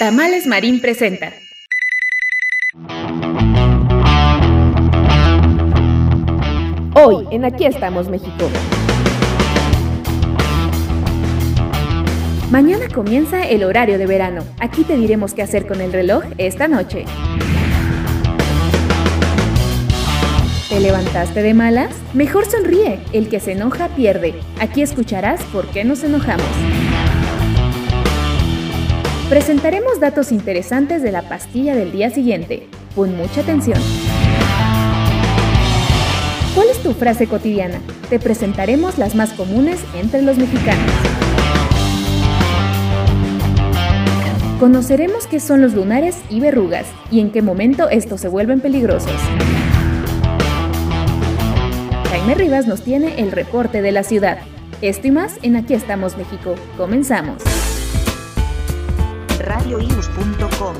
Tamales Marín presenta. Hoy en Aquí estamos México. Mañana comienza el horario de verano. Aquí te diremos qué hacer con el reloj esta noche. ¿Te levantaste de malas? Mejor sonríe. El que se enoja pierde. Aquí escucharás por qué nos enojamos. Presentaremos datos interesantes de la pastilla del día siguiente. Pon mucha atención. ¿Cuál es tu frase cotidiana? Te presentaremos las más comunes entre los mexicanos. Conoceremos qué son los lunares y verrugas y en qué momento estos se vuelven peligrosos. Jaime Rivas nos tiene el reporte de la ciudad. Esto y más en Aquí estamos México. Comenzamos radioius.com.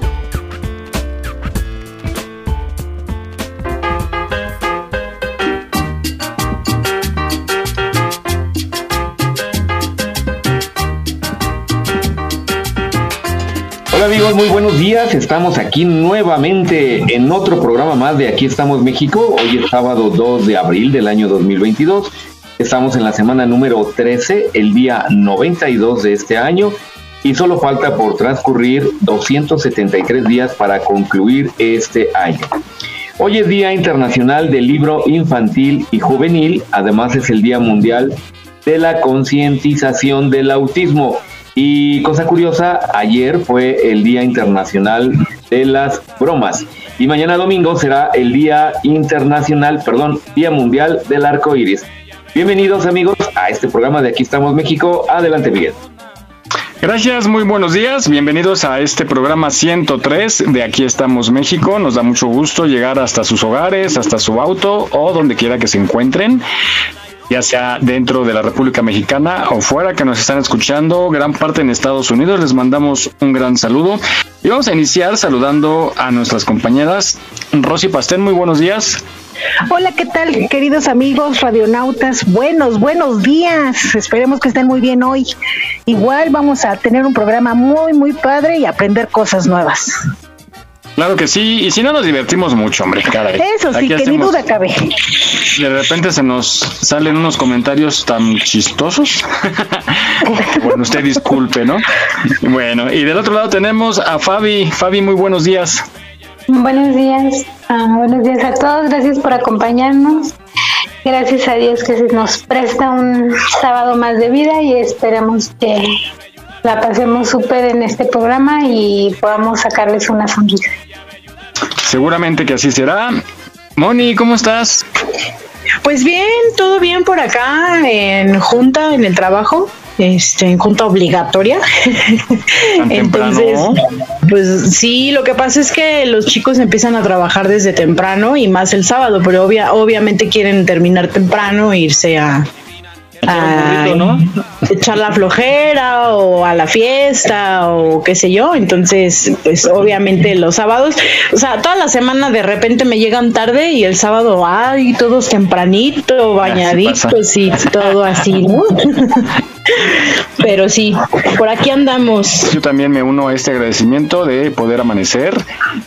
Hola amigos, muy buenos días. Estamos aquí nuevamente en otro programa más de Aquí estamos México. Hoy es sábado 2 de abril del año 2022. Estamos en la semana número 13, el día 92 de este año y solo falta por transcurrir 273 días para concluir este año. Hoy es Día Internacional del Libro Infantil y Juvenil, además es el Día Mundial de la Concientización del Autismo. Y cosa curiosa, ayer fue el Día Internacional de las Bromas y mañana domingo será el Día Internacional, perdón, Día Mundial del Arco Iris. Bienvenidos amigos a este programa de Aquí estamos México. Adelante Miguel. Gracias, muy buenos días. Bienvenidos a este programa 103 de Aquí estamos México. Nos da mucho gusto llegar hasta sus hogares, hasta su auto o donde quiera que se encuentren ya sea dentro de la República Mexicana o fuera que nos están escuchando, gran parte en Estados Unidos. Les mandamos un gran saludo. Y vamos a iniciar saludando a nuestras compañeras. Rosy Pastel, muy buenos días. Hola, ¿qué tal, queridos amigos radionautas? Buenos, buenos días. Esperemos que estén muy bien hoy. Igual vamos a tener un programa muy, muy padre y aprender cosas nuevas. Claro que sí, y si no nos divertimos mucho, hombre, caray. Eso sí, que ni duda cabe. De repente se nos salen unos comentarios tan chistosos. bueno, usted disculpe, ¿no? Bueno, y del otro lado tenemos a Fabi. Fabi, muy buenos días. Buenos días, ah, buenos días a todos, gracias por acompañarnos. Gracias a Dios que se nos presta un sábado más de vida y esperamos que la pasemos súper en este programa y podamos sacarles una sonrisa. Seguramente que así será. Moni, ¿cómo estás? Pues bien, todo bien por acá en junta, en el trabajo este, en junta obligatoria. Entonces, pues sí, lo que pasa es que los chicos empiezan a trabajar desde temprano y más el sábado, pero obvia, obviamente quieren terminar temprano e irse a, echar la flojera o a la fiesta o qué sé yo. Entonces, pues obviamente los sábados, o sea, toda la semana de repente me llegan tarde y el sábado, ay, todos tempranito, bañaditos y todo así, ¿no? Pero sí, por aquí andamos. Yo también me uno a este agradecimiento de poder amanecer,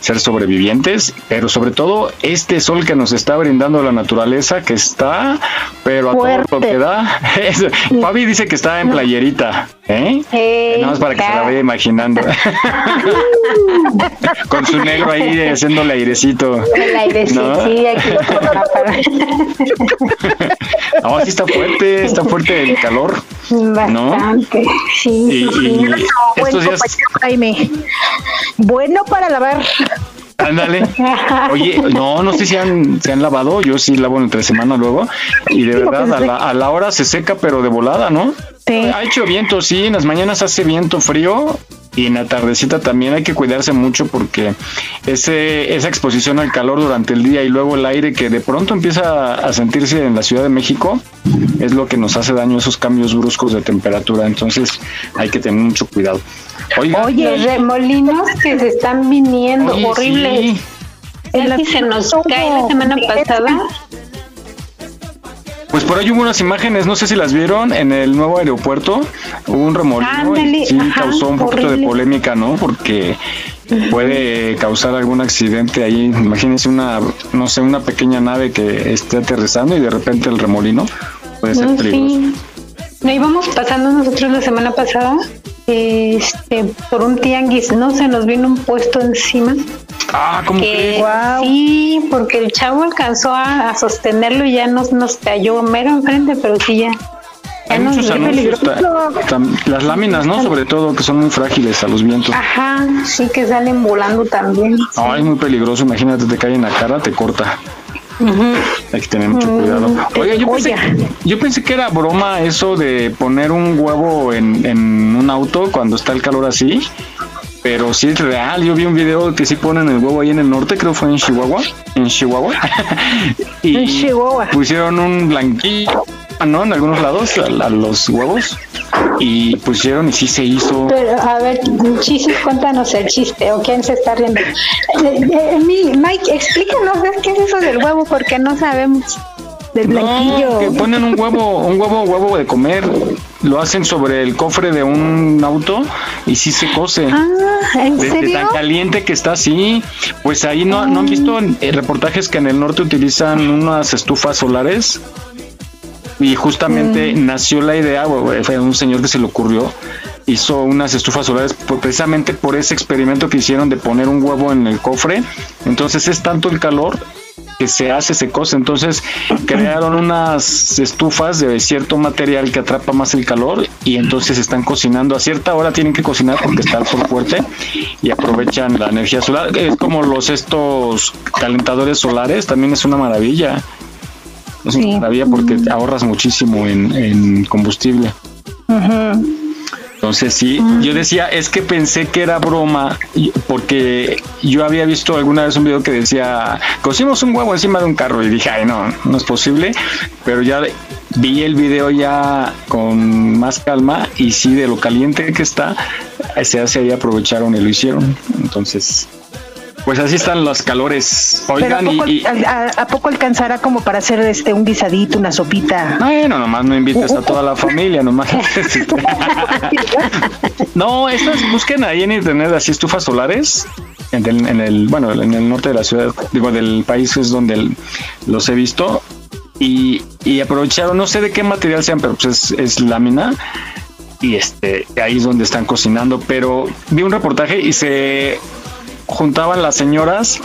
ser sobrevivientes, pero sobre todo este sol que nos está brindando la naturaleza que está, pero a todo lo que da. Fabi dice que está en playerita, ¿eh? Nada más para que se la vaya imaginando. Con su negro ahí haciendo el airecito. El airecito, sí, aquí. no, sí está fuerte, está fuerte el calor. Bastante, ¿no? sí. Y, estos días... Jaime. Bueno para lavar. Ándale. Oye, no, no sé si han, se han lavado. Yo sí lavo entre semana luego. Y de verdad, a la, a la, hora se seca, pero de volada, ¿no? Sí. Ha hecho viento, sí. En las mañanas hace viento frío. y en la tardecita también hay que cuidarse mucho porque ese, esa exposición al calor durante el día y luego el aire que de pronto empieza a sentirse en la Ciudad de México es lo que nos hace daño esos cambios bruscos de temperatura. Entonces hay que tener mucho cuidado. Oye, remolinos que se están viniendo horribles. Sí. se nos cae la semana pasada. Pues por ahí hubo unas imágenes, no sé si las vieron, en el nuevo aeropuerto, hubo un remolino y sí causó un poquito de polémica, ¿no? Porque puede causar algún accidente ahí. Imagínense una, no sé, una pequeña nave que esté aterrizando y de repente el remolino puede ser peligroso. Sí. No íbamos pasando nosotros la semana pasada este, por un tianguis, ¿no? Se nos vino un puesto encima. Ah, como que, Sí, porque el chavo alcanzó a, sostenerlo y ya nos, nos cayó mero enfrente, pero sí ya. Hay muchos anuncios, las láminas, ¿no? Sobre todo, que son muy frágiles a los vientos. Ajá, sí, que salen volando también. Ah, es muy peligroso, imagínate, te cae en la cara, te corta. Hay que tener mucho cuidado. Oiga, yo pensé, yo pensé, que era broma eso de poner un huevo en, en un auto cuando está el calor así. Pero sí es real. Yo vi un video que sí ponen el huevo ahí en el norte, creo fue en Chihuahua. En Chihuahua. y en Chihuahua. pusieron un blanquillo, ¿no? En algunos lados a, los huevos. Y pusieron y sí se hizo. Pero, a ver, chiste, cuéntanos el chiste o quién se está riendo. Eh, eh, Mike, explícanos qué es eso del huevo porque no sabemos del blanquillo. que ponen un huevo, un huevo, huevo de comer, lo hacen sobre el cofre de un auto y sí se cose. Ah, ¿en Desde tan caliente que está así, pues ahí no, no han visto eh, reportajes que en el norte utilizan unas estufas solares y justamente mm. nació la idea, fue un señor que se le ocurrió, hizo unas estufas solares precisamente por ese experimento que hicieron de poner un huevo en el cofre. Entonces es tanto el calor que se hace, se cose. Entonces crearon unas estufas de cierto material que atrapa más el calor y entonces están cocinando. A cierta hora tienen que cocinar porque está el sol fuerte y aprovechan la energía solar. Es como los estos calentadores solares, también es una maravilla. Es una maravilla porque te ahorras muchísimo en, combustible. Entonces sí, yo decía, es que pensé que era broma, porque yo había visto alguna vez un video que decía, cocimos un huevo encima de un carro y dije, ay no, no es posible, pero ya vi el video ya con más calma y sí, de lo caliente que está, se hace ahí aprovecharon y lo hicieron. Entonces, pues así están los calores. Oigan, ¿a, poco, alcanzará como para hacer este un guisadito, una sopita? Bueno, nomás no invites a toda la familia, nomás. no, estas busquen ahí en internet así estufas solares. En el, bueno, en el norte de la ciudad, digo, del país es donde los he visto. Y, aprovecharon, no sé de qué material sean, pero pues es, es lámina y este ahí es donde están cocinando pero vi un reportaje y se juntaban las señoras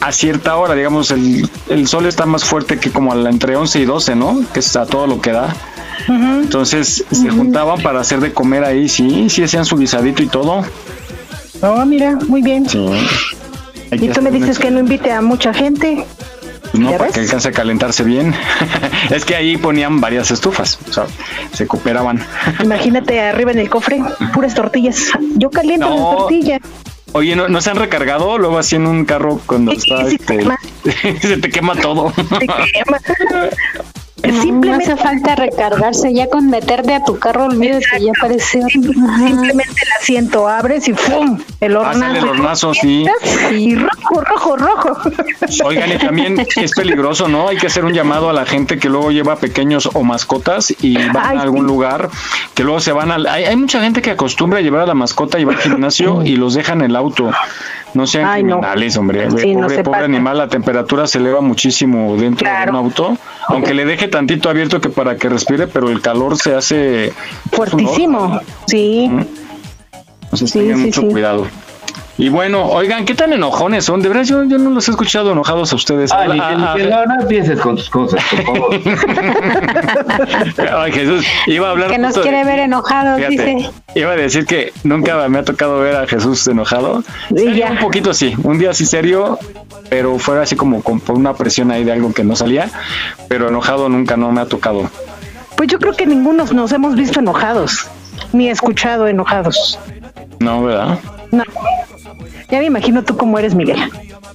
a cierta hora, digamos, el, el sol está más fuerte que como entre 11 y 12, ¿no? Que es a todo lo que da. Entonces se juntaban para hacer de comer ahí, sí, sí hacían su guisadito y todo. Oh, mira, muy bien. Y tú me dices que no invite a mucha gente. Pues no, para que alcance a calentarse bien. es que ahí ponían varias estufas, o sea, se cooperaban. Imagínate arriba en el cofre, puras tortillas. Yo caliento las tortillas. Oye, ¿no, ¿no, se han recargado luego así en un carro cuando está este, se te quema todo? Se quema. Simplemente hace falta recargarse, ya con meterte a tu carro, olvídate, ya apareció. Simplemente el asiento abres y ¡pum! El hornazo. el hornazo, sí. Y rojo, rojo, rojo. Oigan, y también es peligroso, ¿no? Hay que hacer un llamado a la gente que luego lleva pequeños o mascotas y van a algún lugar, que luego se van al... Hay, hay mucha gente que acostumbra a llevar a la mascota y va al gimnasio y los deja en el auto. No sean criminales, hombre. pobre, animal, la temperatura se eleva muchísimo dentro de un auto. Aunque le deje tantito abierto que para que respire, pero el calor se hace... Fuertísimo, sí. Entonces tengan mucho cuidado. Y bueno, oigan, ¿qué tan enojones son? De verdad, yo, yo no los he escuchado enojados a ustedes. Ah, ah, no, no empieces con tus cosas, por favor. Ay, Jesús, iba a hablar. Que nos quiere ver enojados, dice. Iba a decir que nunca me ha tocado ver a Jesús enojado. Sí, ya. Un poquito así, un día así serio, pero fuera así como con, por una presión ahí de algo que no salía, pero enojado nunca no me ha tocado. Pues yo creo que ninguno nos hemos visto enojados, ni escuchado enojados. No, ¿verdad? No. Ya me imagino tú cómo eres, Miguel.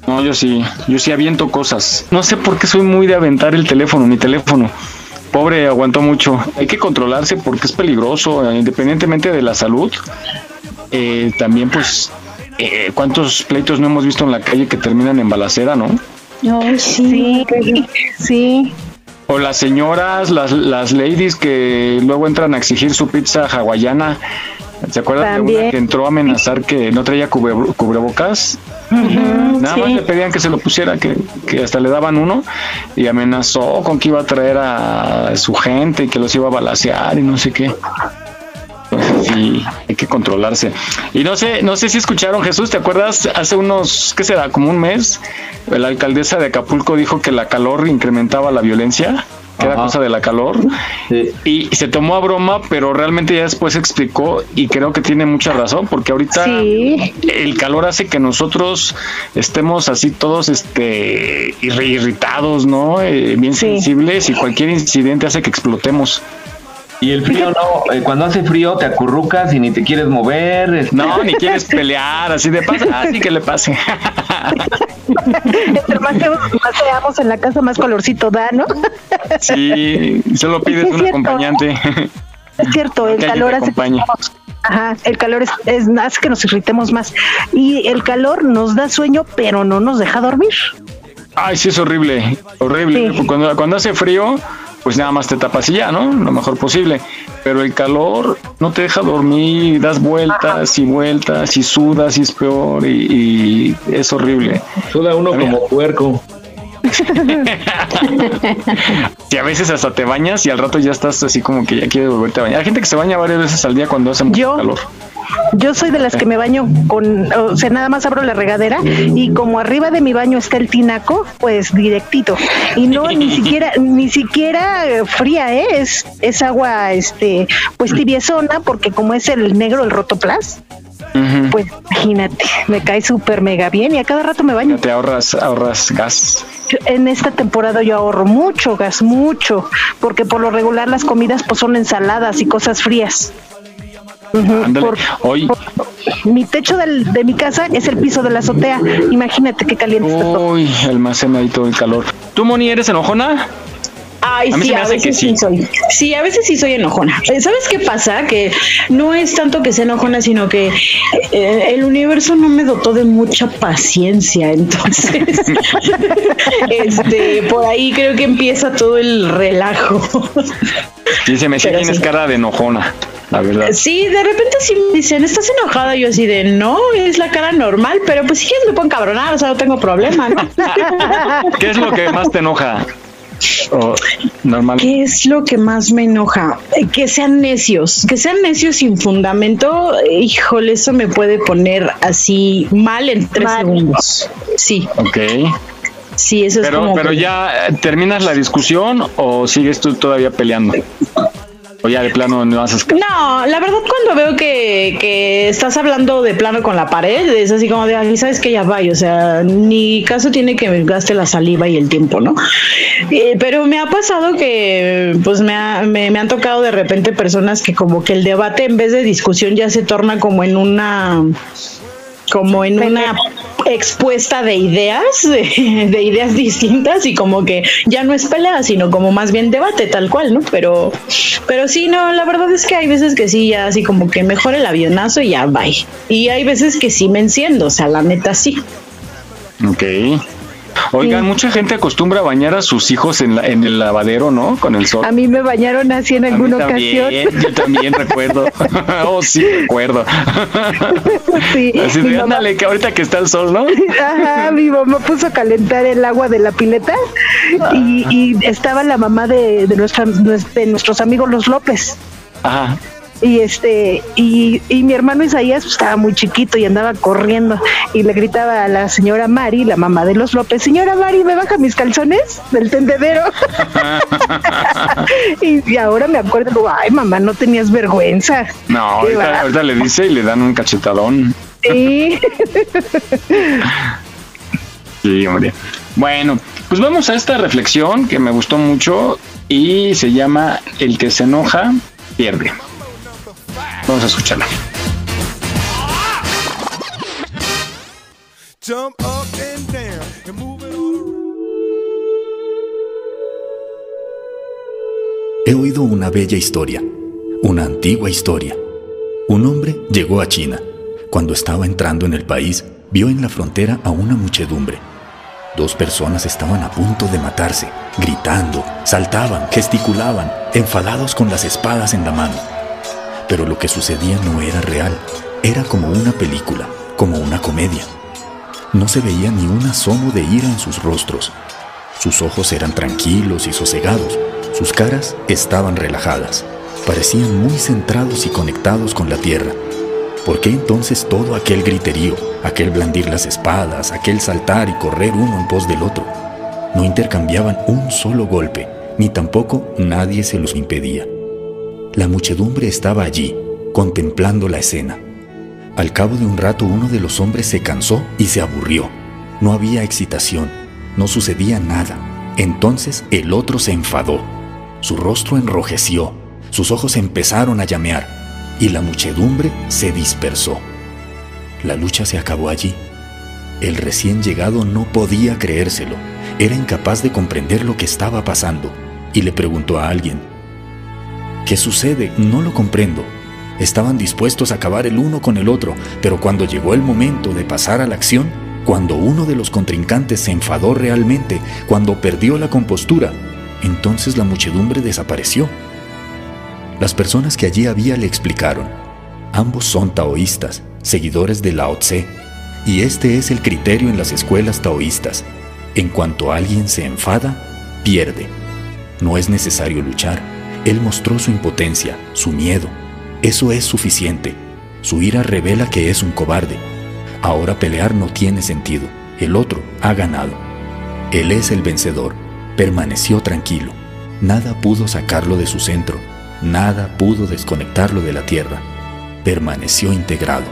No, yo sí, yo sí aviento cosas. No sé por qué soy muy de aventar el teléfono, mi teléfono. Pobre, aguantó mucho. Hay que controlarse porque es peligroso, eh, independientemente de la salud. Eh, también, pues, eh, ¿cuántos pleitos no hemos visto en la calle que terminan en balacera, no? sí, sí. O las señoras, las, las ladies que luego entran a exigir su pizza hawaiana. ¿Se acuerdan de una que entró a amenazar que no traía cubrebocas? Nada más le pedían que se lo pusiera, que, que, hasta le daban uno y amenazó con que iba a traer a su gente y que los iba a balasear y no sé qué. Entonces sí, hay que controlarse. Y no sé, no sé si escucharon, Jesús, ¿te acuerdas? Hace unos, ¿qué será? Como un mes, la alcaldesa de Acapulco dijo que la calor incrementaba la violencia que era cosa de la calor. Y se tomó a broma, pero realmente ya después explicó y creo que tiene mucha razón, porque ahorita el calor hace que nosotros estemos así todos este irritados, ¿no? Eh, bien sensibles y cualquier incidente hace que explotemos. Y el frío no, eh, cuando hace frío te acurrucas y ni te quieres mover. Este. No, ni quieres pelear, así de pasa, así que le pase. Entre más, seamos en la casa, más colorcito da, ¿no? sí, solo pides un acompañante. Es cierto, el calor hace que Ajá, el calor es, es, hace que nos irritemos más. Y el calor nos da sueño, pero no nos deja dormir. Ay, sí, es horrible, horrible. Cuando, cuando hace frío, pues nada más te tapas y ya, ¿no? Lo mejor posible. Pero el calor no te deja dormir, das vueltas y vueltas y sudas y es peor y, es horrible. Suda uno como puerco. y a veces hasta te bañas y al rato ya estás así como que ya quieres volverte a bañar. Hay gente que se baña varias veces al día cuando hace mucho calor. Yo soy de las que me baño con, o sea, nada más abro la regadera y como arriba de mi baño está el tinaco, pues directito. Y no ni siquiera ni siquiera fría, ¿eh? es es agua este pues tibiezona porque como es el negro el rotoplas. Pues imagínate, me cae súper mega bien y a cada rato me baño. Te ahorras, ahorras gas. En esta temporada yo ahorro mucho gas, mucho, porque por lo regular las comidas pues son ensaladas y cosas frías hoy mi techo de mi casa es el piso de la azotea. Imagínate qué caliente está todo. Uy, almacena ahí todo el calor. ¿Tú, Moni, eres enojona? Ay, sí, a veces sí. soy. Sí, a veces sí soy enojona. Eh, ¿Sabes qué pasa? Que no es tanto que sea enojona, sino que eh, el universo no me dotó de mucha paciencia. Entonces, este, por ahí creo que empieza todo el relajo. Se me dice tienes cara de enojona la verdad. Sí, de repente sí me dicen, ¿estás enojada? Yo así de, no, es la cara normal, pero pues si quieres me puedo encabronar, o sea, no tengo problema, ¿no? ¿Qué es lo que más te enoja? normal. ¿Qué es lo que más me enoja? Eh, que sean necios, que sean necios sin fundamento. Híjole, eso me puede poner así mal en tres segundos. Sí. Ok. Sí, eso es como. Pero ya eh, terminas la discusión o sigues tú todavía peleando. ¿O ya de plano no haces No, la verdad cuando veo que, que, estás hablando de plano con la pared, es así como de, ay, sabes que ya va, o sea, ni caso tiene que me gaste la saliva y el tiempo, ¿no? Eh, pero me ha pasado que, pues me, me, me han tocado de repente personas que como que el debate en vez de discusión ya se torna como en una como en una expuesta de ideas, de, ideas distintas y como que ya no es pelea, sino como más bien debate tal cual, ¿no? Pero, pero sí, no, la verdad es que hay veces que sí, ya así como que mejor el avionazo y ya, bye. Y hay veces que sí me enciendo, o sea, la neta sí. Ok. Oigan, mucha gente acostumbra a bañar a sus hijos en, en el lavadero, ¿no? Con el sol. A mí me bañaron así en alguna ocasión. Yo también recuerdo. oh, sí, recuerdo. sí. Así de, ándale, que ahorita que está el sol, ¿no? Ajá, mi mamá puso a calentar el agua de la pileta y, y estaba la mamá de, de, nuestra, de nuestros amigos los López. Ajá y este y, y mi hermano Isaías pues, estaba muy chiquito y andaba corriendo y le gritaba a la señora Mari, la mamá de los López, señora Mari, ¿me baja mis calzones del tendedero? y, ahora me acuerdo, ay mamá, no tenías vergüenza. No, ahorita, ahorita le dice y le dan un cachetadón. Sí. sí, hombre. Bueno, pues vamos a esta reflexión que me gustó mucho y se llama El que se enoja pierde. Vamos a escucharla. He oído una bella historia, una antigua historia. Un hombre llegó a China. Cuando estaba entrando en el país, vio en la frontera a una muchedumbre. Dos personas estaban a punto de matarse, gritando, saltaban, gesticulaban, enfadados con las espadas en la mano. Pero lo que sucedía no era real, era como una película, como una comedia. No se veía ni un asomo de ira en sus rostros. Sus ojos eran tranquilos y sosegados, sus caras estaban relajadas, parecían muy centrados y conectados con la tierra. ¿Por qué entonces todo aquel griterío, aquel blandir las espadas, aquel saltar y correr uno en pos del otro? No intercambiaban un solo golpe, ni tampoco nadie se los impedía. La muchedumbre estaba allí, contemplando la escena. Al cabo de un rato uno de los hombres se cansó y se aburrió. No había excitación, no sucedía nada. Entonces el otro se enfadó su rostro enrojeció, sus ojos empezaron a llamear y la muchedumbre se dispersó. La lucha se acabó allí. El recién llegado no podía creérselo, era incapaz de comprender lo que estaba pasando y le preguntó a alguien, ¿qué sucede? No lo comprendo. Estaban dispuestos a acabar el uno con el otro, pero cuando llegó el momento de pasar a la acción, cuando uno de los contrincantes se enfadó realmente, cuando perdió la compostura, entonces la muchedumbre desapareció. Las personas que allí había le explicaron, ambos son taoístas, seguidores de Lao Tse, y este es el criterio en las escuelas taoístas. En cuanto alguien se enfada, pierde. No es necesario luchar. Él mostró su impotencia, su miedo. Eso es suficiente. Su ira revela que es un cobarde. Ahora pelear no tiene sentido. El otro ha ganado. Él es el vencedor permaneció tranquilo. Nada pudo sacarlo de su centro, nada pudo desconectarlo de la tierra. Permaneció integrado.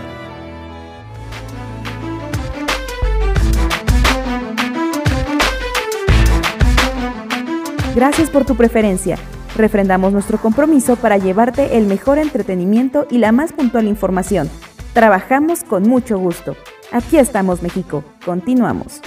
Gracias por tu preferencia. Refrendamos nuestro compromiso para llevarte el mejor entretenimiento y la más puntual información. Trabajamos con mucho gusto. Aquí estamos, México. Continuamos.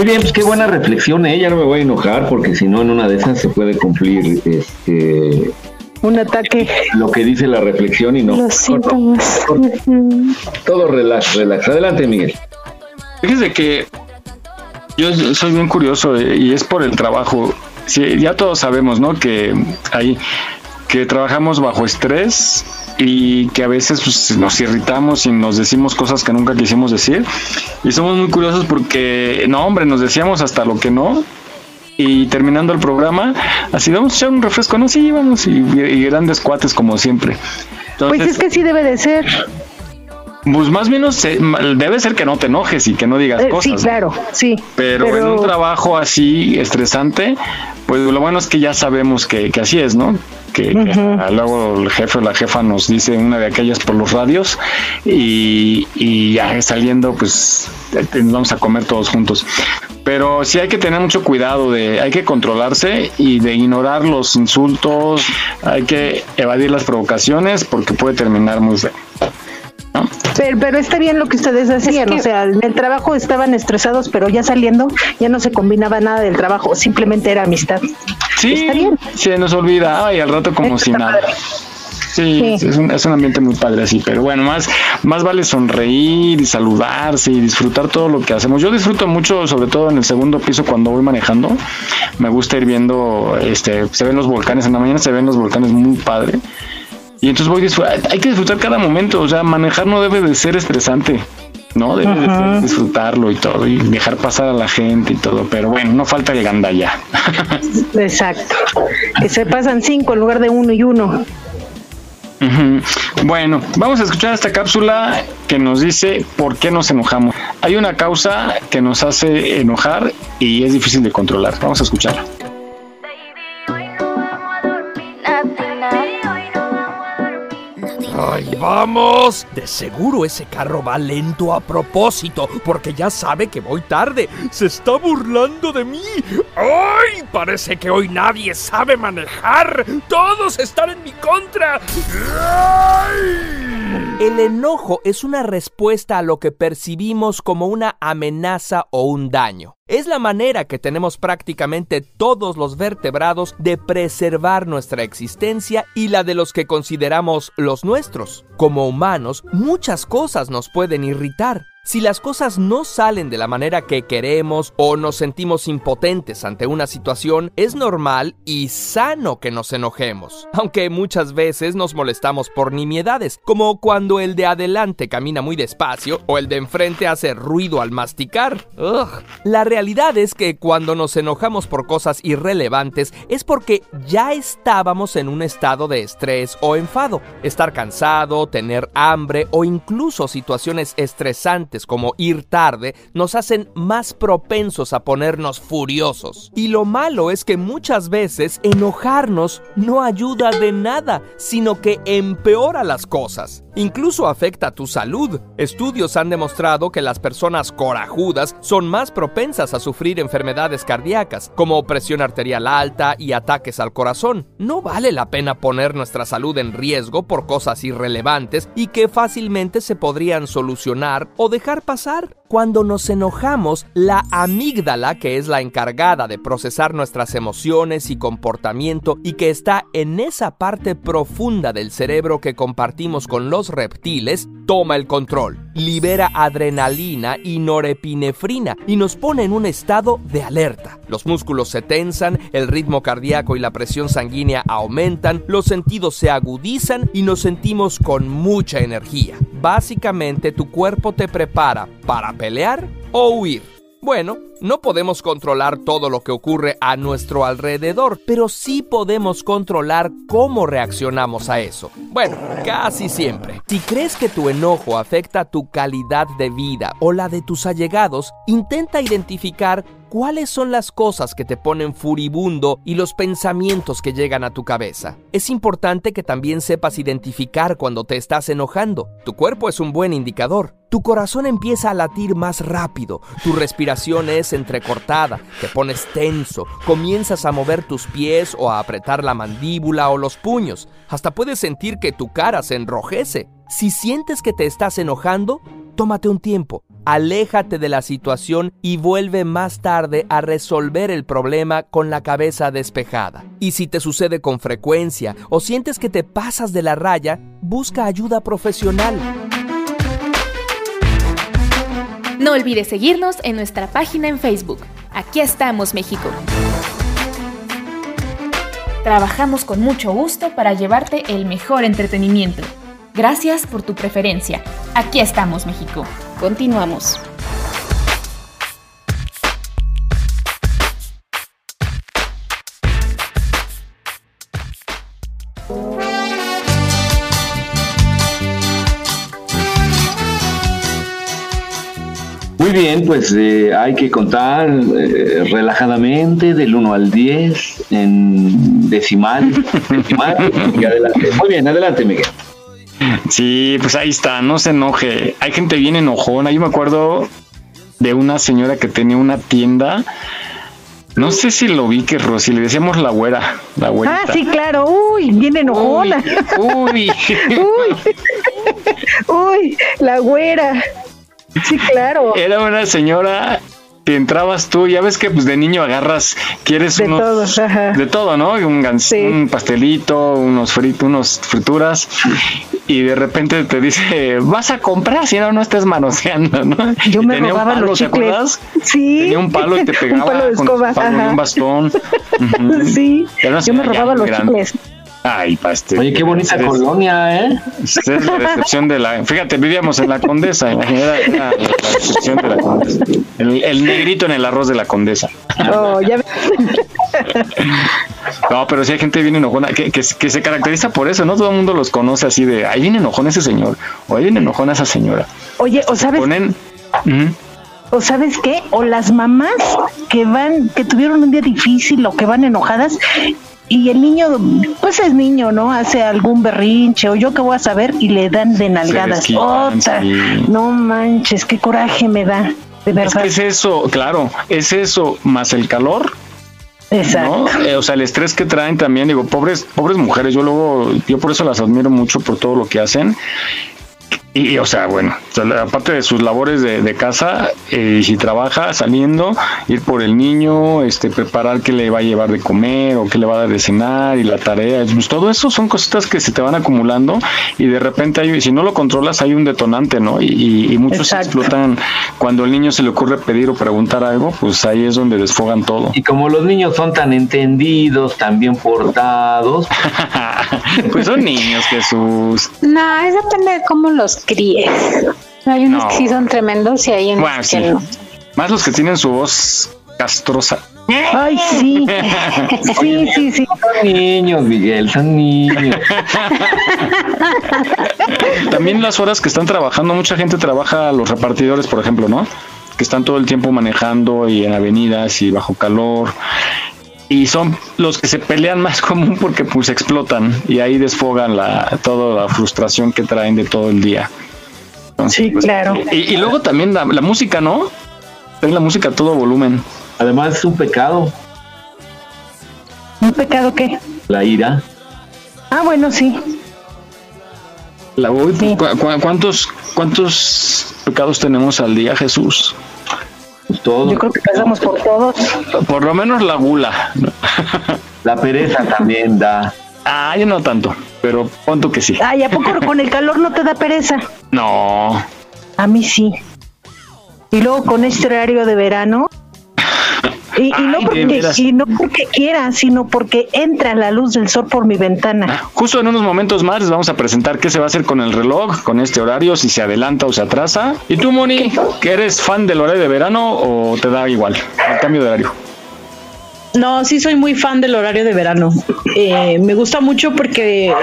Muy bien, pues qué buena reflexión, ¿eh? Ya no me voy a enojar porque si no en una de esas se puede cumplir este un ataque. Lo que dice la reflexión y no. Los síntomas. Todo relax, relax. Adelante, Miguel. Fíjese que yo soy bien curioso eh, y es por el trabajo. Sí, ya todos sabemos, ¿no? Que hay que trabajamos bajo estrés y que a veces pues, nos irritamos y nos decimos cosas que nunca quisimos decir. Y somos muy curiosos porque, no, hombre, nos decíamos hasta lo que no. Y terminando el programa, así vamos a echar un refresco, no, sí, vamos, y, grandes cuates como siempre. pues es que sí debe de ser. Pues más bien debe ser que no te enojes y que no digas eh, cosas. Sí, claro, sí. Pero, en un trabajo así estresante, pues lo bueno es que ya sabemos que, que así es, ¿no? Que, luego el jefe o la jefa nos dice una de aquellas por los radios y, y ya saliendo pues nos vamos a comer todos juntos. Pero sí hay que tener mucho cuidado, de, hay que controlarse y de ignorar los insultos, hay que evadir las provocaciones porque puede terminar muy feo. Pero, pero, está bien lo que ustedes hacían, o sea, en el trabajo estaban estresados, pero ya saliendo ya no se combinaba nada del trabajo, simplemente era amistad. Sí, se nos olvida, ay, al rato como si nada. Sí, Es, un, es, un, ambiente muy padre así, pero bueno, más, más vale sonreír y saludarse y disfrutar todo lo que hacemos. Yo disfruto mucho, sobre todo en el segundo piso cuando voy manejando. Me gusta ir viendo, este, se ven los volcanes, en la mañana se ven los volcanes muy padre y entonces voy hay que disfrutar cada momento, o sea, manejar no debe de ser estresante, ¿no? Debe de disfrutarlo y todo, y dejar pasar a la gente y todo, pero bueno, no falta el ya Exacto, que se pasan cinco en lugar de uno y uno. Bueno, vamos a escuchar esta cápsula que nos dice por qué nos enojamos. Hay una causa que nos hace enojar y es difícil de controlar. Vamos a escucharla. ¡Ay, vamos! De seguro ese carro va lento a propósito, porque ya sabe que voy tarde. Se está burlando de mí. ¡Ay! Parece que hoy nadie sabe manejar. Todos están en mi contra. El enojo es una respuesta a lo que percibimos como una amenaza o un daño. Es la manera que tenemos prácticamente todos los vertebrados de preservar nuestra existencia y la de los que consideramos los nuestros. Como humanos, muchas cosas nos pueden irritar. Si las cosas no salen de la manera que queremos o nos sentimos impotentes ante una situación, es normal y sano que nos enojemos. Aunque muchas veces nos molestamos por nimiedades, como cuando el de adelante camina muy despacio o el de enfrente hace ruido al masticar. La realidad es que cuando nos enojamos por cosas irrelevantes es porque ya estábamos en un estado de estrés o enfado. Estar cansado, tener hambre o incluso situaciones estresantes como ir tarde nos hacen más propensos a ponernos furiosos. Y lo malo es que muchas veces enojarnos no ayuda de nada, sino que empeora las cosas. Incluso afecta tu salud. Estudios han demostrado que las personas corajudas son más propensas a sufrir enfermedades cardíacas, como presión arterial alta y ataques al corazón. No vale la pena poner nuestra salud en riesgo por cosas irrelevantes y que fácilmente se podrían solucionar o dejar pasar. Cuando nos enojamos, la amígdala, que es la encargada de procesar nuestras emociones y comportamiento y que está en esa parte profunda del cerebro que compartimos con los reptiles, toma el control, libera adrenalina y norepinefrina y nos pone en un estado de alerta. Los músculos se tensan, el ritmo cardíaco y la presión sanguínea aumentan, los sentidos se agudizan y nos sentimos con mucha energía. Básicamente tu cuerpo te prepara para pelear o huir. Bueno, no podemos controlar todo lo que ocurre a nuestro alrededor, pero sí podemos controlar cómo reaccionamos a eso. Bueno, casi siempre. Si crees que tu enojo afecta tu calidad de vida o la de tus allegados, intenta identificar cuáles son las cosas que te ponen furibundo y los pensamientos que llegan a tu cabeza. Es importante que también sepas identificar cuando te estás enojando. Tu cuerpo es un buen indicador. Tu corazón empieza a latir más rápido, tu respiración es entrecortada, te pones tenso, comienzas a mover tus pies o a apretar la mandíbula o los puños, hasta puedes sentir que tu cara se enrojece. Si sientes que te estás enojando, tómate un tiempo, aléjate de la situación y vuelve más tarde a resolver el problema con la cabeza despejada. Y si te sucede con frecuencia o sientes que te pasas de la raya, busca ayuda profesional. No olvides seguirnos en nuestra página en Facebook. Aquí estamos, México. Trabajamos con mucho gusto para llevarte el mejor entretenimiento. Gracias por tu preferencia. Aquí estamos, México. Continuamos. Muy bien, pues eh, hay que contar eh, relajadamente del 1 al 10 en decimal. decimal y adelante. Muy bien, adelante, Miguel. Sí, pues ahí está, no se enoje. Hay gente bien enojona. Yo me acuerdo de una señora que tenía una tienda. No sé si lo vi que Rosy, le decíamos la güera, la güera. Ah, sí, claro. Uy, bien enojona. Uy. Uy. Uy, la güera. Sí, claro. Era una señora que entrabas tú, ya ves que pues de niño agarras, quieres De unos, todo, ajá. de todo, ¿no? Un, gan- Sí. un pastelito, unos fritos, unos frituras, y de repente te dice, vas a comprar, si no, no estés manoseando, ¿no? Yo Y me tenía un robaba palo, los ¿te acuerdas? Sí. Tenía un palo y te pegaba un palo de con escoba. ajá. un bastón. Sí. Yo me robaba los chicles. Ay, pastel. Oye, qué bonita colonia, ¿eh? Esta es la recepción de la. Fíjate, vivíamos en la condesa. Imagínate era la recepción de la condesa. El, el negrito en el arroz de la condesa. Oh, ya ves. No, pero sí hay gente bien enojona que, que, que se caracteriza por eso. No todo el mundo los conoce así de ahí viene enojón ese señor o ahí viene enojona esa señora. Oye, o sabes, Ponen. O sabes qué, o las mamás que van, que tuvieron un día difícil o que van enojadas y el niño, pues es niño, ¿no? Hace algún berrinche o yo qué voy a saber y le dan de nalgadas. Otra. No manches, qué coraje me da. De verdad. Es, eso, claro, es eso más el calor. Exacto. Eh, o sea, el estrés que traen también, digo, pobres, pobres mujeres, yo luego, yo por eso las admiro mucho por todo lo que hacen y, o sea, bueno, aparte de sus labores de, casa, eh, si trabaja saliendo, ir por el niño, este, preparar qué le va a llevar de comer o qué le va a dar de cenar y la tarea, pues todo eso son cositas que se te van acumulando y de repente hay, si no lo controlas hay un detonante, ¿no? Y, muchos explotan cuando el niño se le ocurre pedir o preguntar algo, pues ahí es donde desfogan todo. Y como los niños son tan entendidos, tan bien portados. pues son niños, Jesús. No, es depende de cómo los críes. Hay unos que sí son tremendos y hay unos que no. Más los que tienen su voz castrosa. Ay, sí. sí, sí, sí. Son niños, Miguel, son niños. También las horas que están trabajando, mucha gente trabaja, los repartidores, por ejemplo, ¿no? Que están todo el tiempo manejando y en avenidas y bajo calor. Y son los que se pelean más común porque pues explotan y ahí desfogan la, toda la frustración que traen de todo el día. sí, pues, claro. Y, luego también la, música, ¿no? Es la música a todo volumen. Además es un pecado. ¿Un pecado qué? La ira. Ah, bueno, sí. La, ¿cuántos, ¿Cuántos pecados tenemos al día, Jesús? Yo creo que pasamos por todos. Por lo menos la gula. La pereza también da. Ah, yo no tanto, pero cuánto que sí. Ay, ¿a poco con el calor no te da pereza? No. A mí sí. Y luego con este horario de verano, y, no porque, no porque quiera, sino porque entra la luz del sol por mi ventana. Ah, justo en unos momentos más les vamos a presentar qué se va a hacer con el reloj, con este horario, si se adelanta o se atrasa. ¿Y tú, Moni, que eres fan del horario de verano o te da igual el cambio de horario? No, sí soy muy fan del horario de verano. Eh, me gusta mucho porque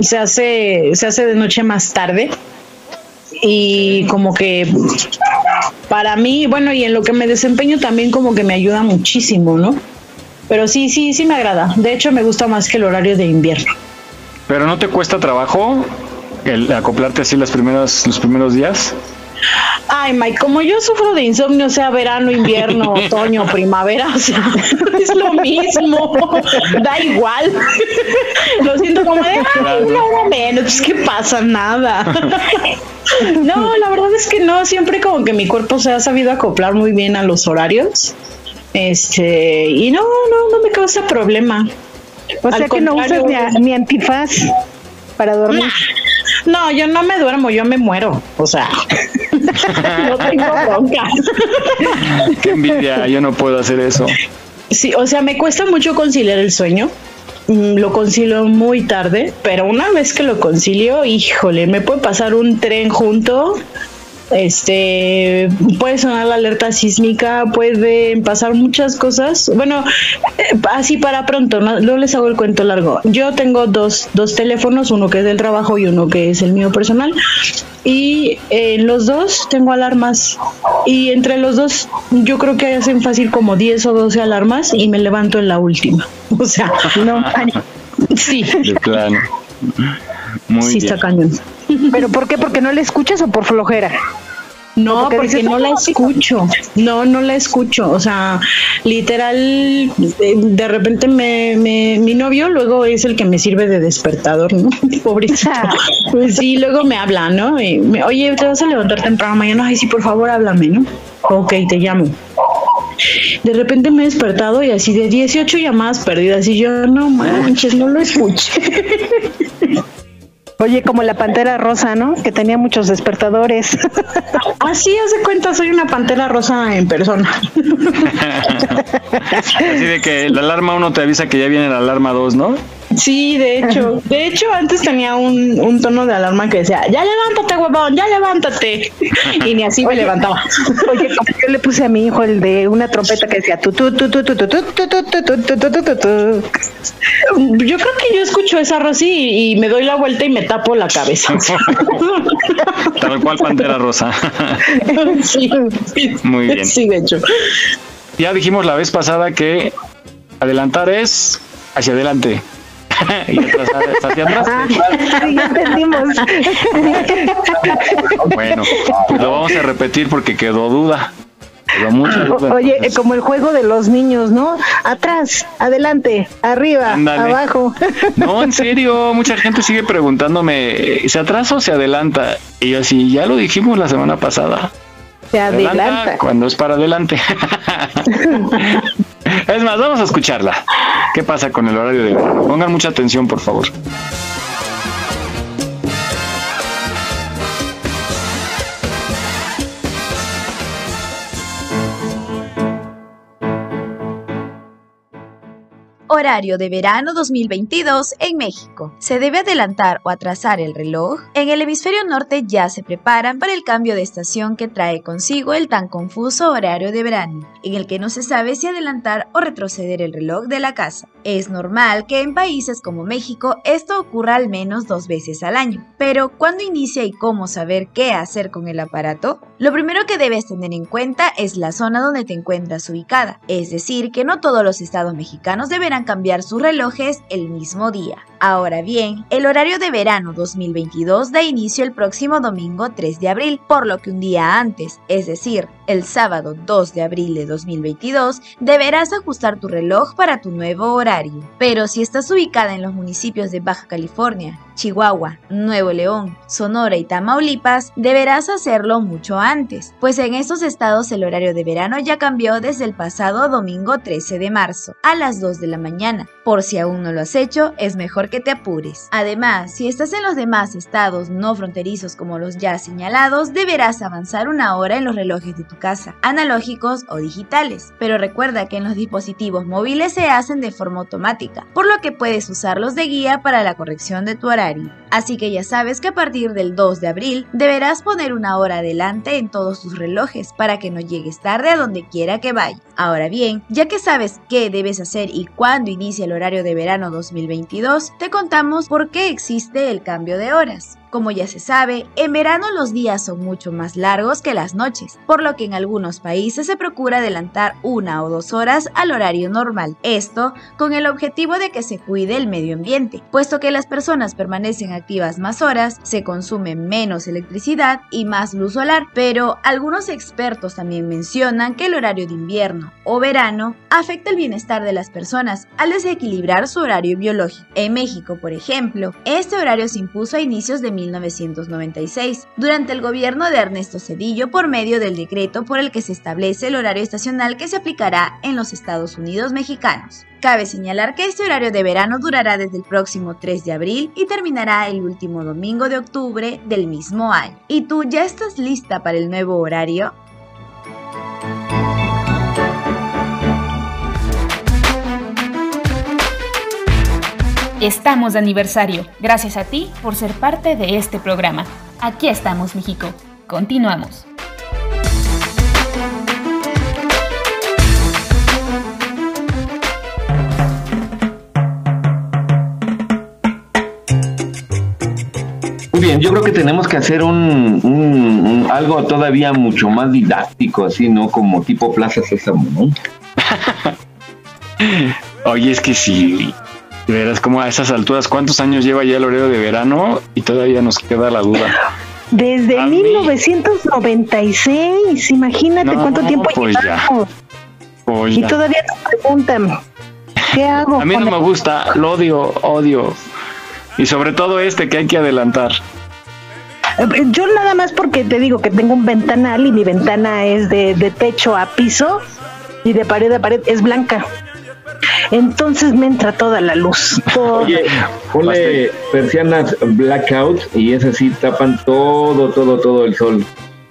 se hace, se hace de noche más tarde y como que para mí, bueno, y en lo que me desempeño también como que me ayuda muchísimo, ¿no? Pero sí, sí, sí me agrada. De hecho, me gusta más que el horario de invierno. ¿Pero no te cuesta trabajo el acoplarte así los primeros, los primeros días? Ay, Mike, como yo sufro de insomnio, sea verano, invierno, otoño, primavera, o sea, es lo mismo, da igual. Lo siento como de, ay, una hora menos, pues qué pasa, nada. No, la verdad es que no, siempre como que mi cuerpo se ha sabido acoplar muy bien a los horarios. Este, y no, no, no me causa problema. O sea que no usas ni, antifaz para dormir. No, yo no me duermo, yo me muero. O sea, no tengo bronca. Qué envidia, yo no puedo hacer eso. Sí, o sea, me cuesta mucho conciliar el sueño. Mm, lo concilio muy tarde, pero una vez que lo concilio, híjole, me puede pasar un tren junto este puede sonar la alerta sísmica, pueden pasar muchas cosas. Bueno, eh, así para pronto, no, les hago el cuento largo. Yo tengo dos, dos teléfonos, uno que es del trabajo y uno que es el mío personal. Y en los dos tengo alarmas. Y entre los dos, yo creo que hacen fácil como 10 o 12 alarmas y me levanto en la última. O sea, no. Sí. De plano. Muy sí, está cañón. ¿Pero por qué? ¿Porque no le escuchas o por flojera? No, porque, no la escucho. No, no la escucho. O sea, literal, de repente me, mi novio luego es el que me sirve de despertador, ¿no? Pobrecito. pues sí, luego me habla, ¿no? Y me, Oye, te vas a levantar temprano mañana. Ay, sí, por favor, háblame, ¿no? Ok, te llamo. De repente me he despertado y así de 18 llamadas perdidas y yo no manches, no lo escuché. Oye, como la pantera rosa, ¿no? Que tenía muchos despertadores. Así hace cuenta, soy una pantera rosa en persona. Así de que la alarma uno te avisa que ya viene la alarma 2, ¿no? Sí, de hecho. De hecho, antes tenía un, un tono de alarma que decía, ya levántate, huevón, ya levántate. Y ni así me levantaba. Oye, yo le puse a mi hijo el de una trompeta que decía tu tu tu tu tu tu tu tu tu tu tu Yo creo que yo escucho esa Rosy y me doy la vuelta y me tapo la cabeza. Tal cual Pantera Rosa. Sí. Muy bien. Sí, de hecho. Ya dijimos la vez pasada que adelantar es hacia adelante. y atrás, hacia atrás. Ah, sí, ya entendimos. Bueno, pues lo vamos a repetir porque quedó duda. Quedó mucha duda. Oye, Entonces, como el juego de los niños, ¿no? Atrás, adelante, arriba, abajo. No, en serio, mucha gente sigue preguntándome, ¿se atrasa o se adelanta? Y yo así, ya lo dijimos la semana pasada. Se adelanta. cuando es para adelante. Es más, vamos a escucharla. ¿Qué pasa con el horario de verano? Pongan mucha atención, por favor. Horario de verano 2022 en México. ¿Se debe adelantar o atrasar el reloj? En el hemisferio norte ya se preparan para el cambio de estación que trae consigo el tan confuso horario de verano, en el que no se sabe si adelantar o retroceder el reloj de la casa. Es normal que en países como México esto ocurra al menos dos veces al año. Pero, ¿cuándo inicia y cómo saber qué hacer con el aparato? Lo primero que debes tener en cuenta es la zona donde te encuentras ubicada, es decir, que no todos los estados mexicanos deberán cambiar sus relojes el mismo día. Ahora bien, el horario de verano 2022 da inicio el próximo domingo 3 de abril, por lo que un día antes, es decir, el sábado 2 de abril de 2022, deberás ajustar tu reloj para tu nuevo horario. Pero si estás ubicada en los municipios de Baja California, Chihuahua, Nuevo León, Sonora y Tamaulipas, deberás hacerlo mucho antes, pues en estos estados el horario de verano ya cambió desde el pasado domingo 13 de marzo, a las 2 de la mañana. Por si aún no lo has hecho, es mejor que te apures. Además, si estás en los demás estados no fronterizos como los ya señalados, deberás avanzar una hora en los relojes de tu casa, analógicos o digitales. Pero recuerda que en los dispositivos móviles se hacen de forma automática, por lo que puedes usarlos de guía para la corrección de tu horario. Así que ya sabes que a partir del 2 de abril deberás poner una hora adelante en todos tus relojes para que no llegues tarde a donde quiera que vayas. Ahora bien, ya que sabes qué debes hacer y cuándo inicia el horario de verano 2022, te contamos por qué existe el cambio de horas. Como ya se sabe, en verano los días son mucho más largos que las noches, por lo que en algunos países se procura adelantar una o dos horas al horario normal. Esto con el objetivo de que se cuide el medio ambiente, puesto que las personas permanecen activas más horas, se consume menos electricidad y más luz solar, pero algunos expertos también mencionan que el horario de invierno o verano afecta el bienestar de las personas al desequilibrar su horario biológico. En México, por ejemplo, este horario se impuso a inicios de 1996, durante el gobierno de Ernesto Cedillo por medio del decreto por el que se establece el horario estacional que se aplicará en los Estados Unidos mexicanos. Cabe señalar que este horario de verano durará desde el próximo 3 de abril y terminará el último domingo de octubre del mismo año. ¿Y tú ya estás lista para el nuevo horario? Estamos de aniversario. Gracias a ti por ser parte de este programa. Aquí estamos, México. Continuamos. Muy bien, yo creo que tenemos que hacer un, un- un- algo todavía mucho más didáctico, así, ¿no? Como tipo Plaza Sésamo, ¿no? Oye, es que sí. De veras, como a esas alturas, ¿cuántos años lleva ya el horario de verano? Y todavía nos queda la duda. Desde A mí- 1996, imagínate No, cuánto tiempo pues llevamos. Pues Y ya. todavía te preguntan, ¿qué hago? A mí no me gusta, lo odio, odio. Y sobre todo este que hay que adelantar. Yo nada más porque te digo que tengo un ventanal y mi ventana es de, de techo a piso y de pared a pared es blanca. Entonces me entra toda la luz. toda. Oye, ponle persianas blackout y esas sí tapan todo, todo, todo el sol.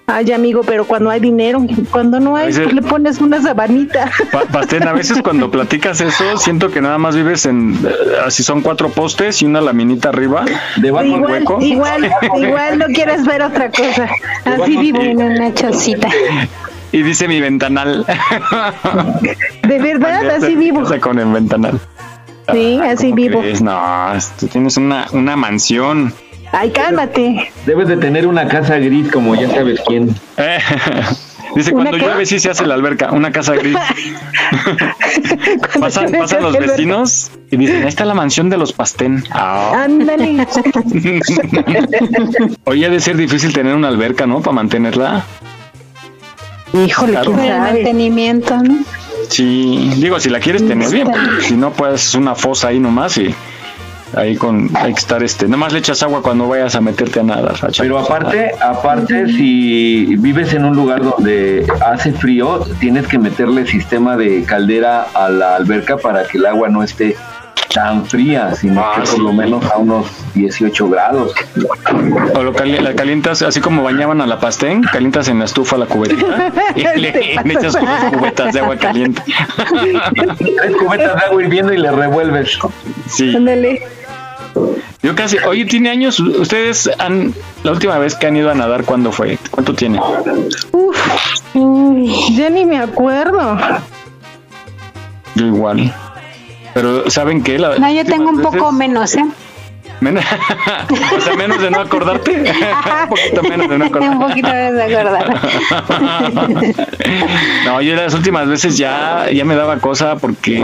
Ay, amigo, pero cuando hay dinero, cuando no hay, Ese- pues le pones una sabanita. Pa- Pastén, a veces cuando platicas eso, siento que nada más vives en. eh, Así son cuatro postes y una laminita arriba. Debajo un hueco. igual, igual no quieres ver otra cosa. Así vivo. En una chocita. Y dice mi ventanal. De verdad, así vivo. O sea, con el ventanal. Sí, así ¿Cómo vivo. crees? No, tú tienes una, una mansión. Ay, cálmate. Debes de tener una casa gris como ya sabes quién. Dice, cuando llueve sí se hace la alberca, una casa gris. pasan pasan los vecinos y dicen, ahí está la mansión de los Pastén. Ah. Ándale. Oye, ha de ser difícil tener una alberca, ¿no? Para mantenerla. Híjole, Claro. quién El mantenimiento, ¿no? Sí, digo, si la quieres tener bien, porque si no, pues una fosa ahí nomás y ahí con, hay que estar este, nomás le echas agua cuando vayas a meterte a nadar. a echar- Pero aparte, aparte, si vives en un lugar donde hace frío, tienes que meterle sistema de caldera a la alberca para que el agua no esté tan fría, sino Ah, que por sí. lo menos a unos 18 grados. O lo cali- la calientas, así como bañaban a la pastén, calientas en la estufa la cubetita y le, le echas unas cubetas de agua caliente. Tres cubetas de agua hirviendo y le revuelves. Sí. Ándale. Yo casi, oye, tiene años, ustedes han, la última vez que han ido a nadar, ¿cuándo fue? ¿Cuánto tiene? Uf, ya ni me acuerdo. Yo igual. Pero ¿saben qué? La- No, yo tengo un poco veces- menos, ¿eh? menos, o sea, menos de no acordarte. un poquito menos de no un acordarte. poquito de acordar. no, yo las últimas veces ya, ya me daba cosa porque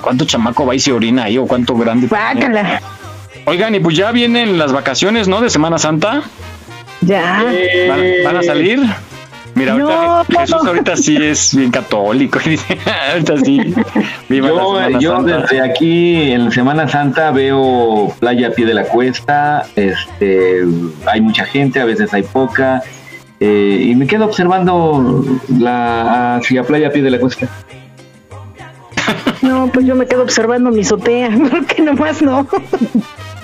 cuánto chamaco va y se orina ahí o cuánto grande. Bácala. Oigan, y pues ya vienen las vacaciones, ¿no? De Semana Santa. Ya. ¿Van, van a salir? Mira, ahorita No. Jesús ahorita sí es bien católico. ahorita sí. Viva Yo, Santa. desde aquí en Semana Santa veo playa a pie de la cuesta, este, hay mucha gente, a veces hay poca, eh, y me quedo observando la hacia playa a pie de la cuesta. No, pues yo me quedo observando mi azotea, porque nomás no.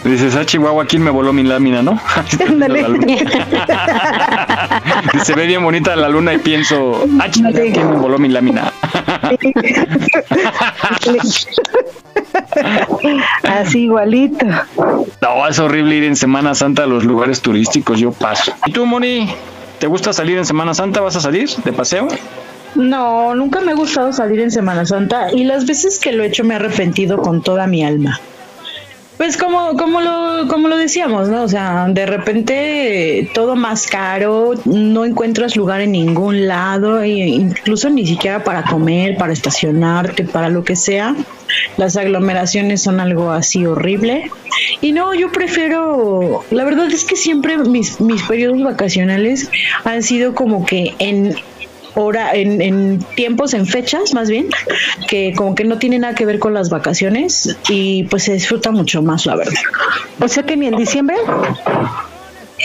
Dices, ah, Chihuahua, ¿quién me voló mi lámina, no? Se ve bien bonita la luna y pienso, ah, ¿quién me voló mi lámina? Así igualito. No, es horrible ir en Semana Santa a los lugares turísticos, yo paso. ¿Y tú, Moni? ¿Te gusta salir en Semana Santa? ¿Vas a salir de paseo? No, nunca me ha gustado salir en Semana Santa y las veces que lo he hecho me he arrepentido con toda mi alma. Pues como, como lo, como lo decíamos, ¿no? O sea, de repente eh, todo más caro, no encuentras lugar en ningún lado, e incluso ni siquiera para comer, para estacionarte, para lo que sea. Las aglomeraciones son algo así horrible. Y no, yo prefiero, la verdad es que siempre mis, mis periodos vacacionales han sido como que en hora, en, en tiempos, en fechas más bien, que como que no tiene nada que ver con las vacaciones y pues se disfruta mucho más, la verdad. O sea que ni en diciembre.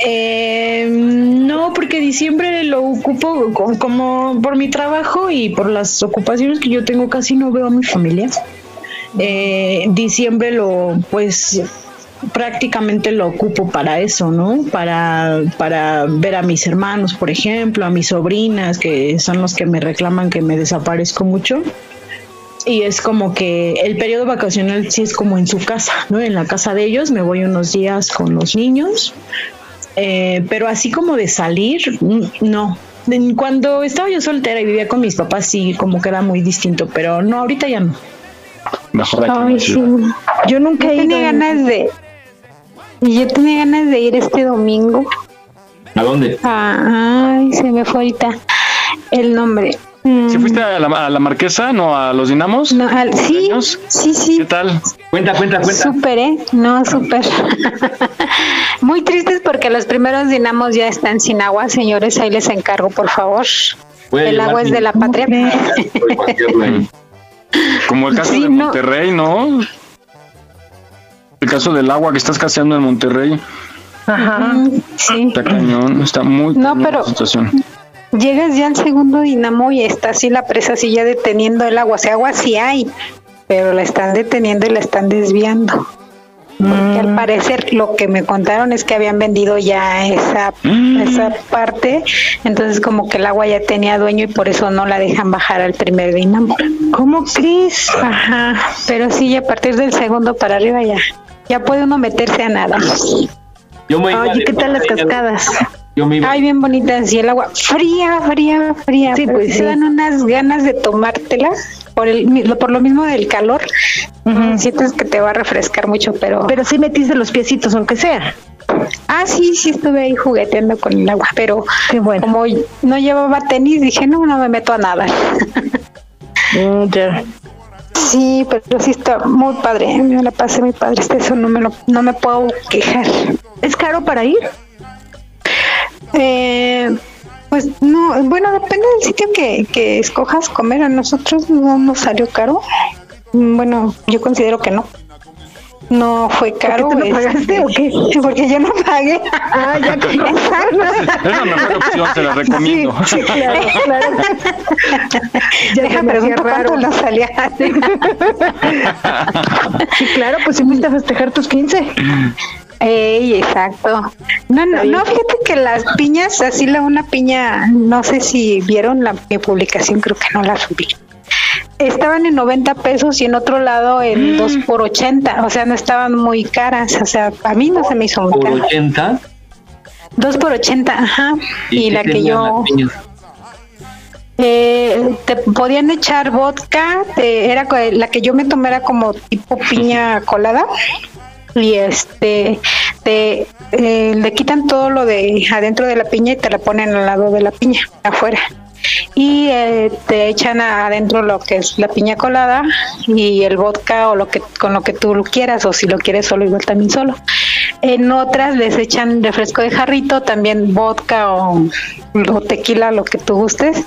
Eh, no, porque diciembre lo ocupo co- como por mi trabajo y por las ocupaciones que yo tengo, casi no veo a mi familia. Eh, diciembre lo, pues, prácticamente lo ocupo para eso, ¿no? Para, para ver a mis hermanos, por ejemplo, a mis sobrinas, que son los que me reclaman que me desaparezco mucho. Y es como que el periodo vacacional sí es como en su casa, ¿no? En la casa de ellos me voy unos días con los niños, eh, pero así como de salir, no. Cuando estaba yo soltera y vivía con mis papás, sí, como que era muy distinto, pero no, ahorita ya no. Mejor aquí en Ay, la sí. Yo nunca Yo he ido. tenía ganas de. Yo tenía ganas de ir este domingo. ¿A dónde? Ah, ay, se me fue ahorita el nombre. Mm, ¿Sí fuiste a la, a la Marquesa, no a los Dinamos? no, al- sí, ¿Años? sí, ¿Qué sí. tal? Cuenta, cuenta, cuenta. Súper, ¿eh? No, súper. Muy tristes porque los primeros dinamos ya están sin agua. Señores, ahí les encargo, por favor. El agua es de la patria. Como el caso Sí, de no. Monterrey, ¿no? El caso del agua que está escaseando en Monterrey. Ajá. Mm, Sí. Está cañón, está muy No, cañón pero- la situación. Llegas ya al segundo dinamo y está así la presa así ya deteniendo el agua. O sea, agua sí hay, pero la están deteniendo y la están desviando. Porque al parecer lo que me contaron es que habían vendido ya esa, esa parte, entonces como que el agua ya tenía dueño y por eso no la dejan bajar al primer dinamo. ¿Cómo crees? Ajá, pero sí, a partir del segundo para arriba ya, ya puede uno meterse a nada. Yo me iba Oye, ¿qué tal las cascadas? Yo me iba. Ay, bien bonitas y el agua fría, fría, fría. Sí, pues sí. dan unas ganas de tomártela por el por lo mismo del calor. Ujú. Sientes que te va a refrescar mucho, pero Pero sí metiste los piecitos, aunque sea. Ah, sí, sí estuve ahí jugueteando con el agua, pero como no llevaba tenis, dije, no, no me meto a nada. Mm, sí, pero sí está muy padre, me la pasé muy padre, eso no me, lo, no me puedo quejar. ¿Es caro para ir? Eh, pues no, bueno, depende del sitio que, que escojas comer. A nosotros no nos salió caro. Bueno, yo considero que no. No fue caro. ¿Por qué no pagaste este, o qué? Porque yo no pagué. Ah, ya que Es la mejor opción, te la recomiendo. Sí, claro, claro. ya Deja preguntar cuánto nos salía. sí, claro, pues si fuiste a festejar tus 15. Ey, exacto. No, no, no, fíjate que las piñas, así la una piña, no sé si vieron la mi publicación, creo que no la subí. Estaban en 90 pesos y en otro lado en 2 mm. por 80, o sea, no estaban muy caras, o sea, a mí no se me hizo muy ¿Por 80? 2 por 80, ajá. Y, la que yo... Eh, te podían echar vodka, era la que yo me tomé era como tipo piña colada y este te eh, le quitan todo lo de adentro de la piña y te la ponen al lado de la piña afuera y te echan adentro lo que es la piña colada y el vodka o lo que con lo que tú quieras o si lo quieres solo igual también solo en otras les echan refresco de jarrito también vodka o, o tequila lo que tú gustes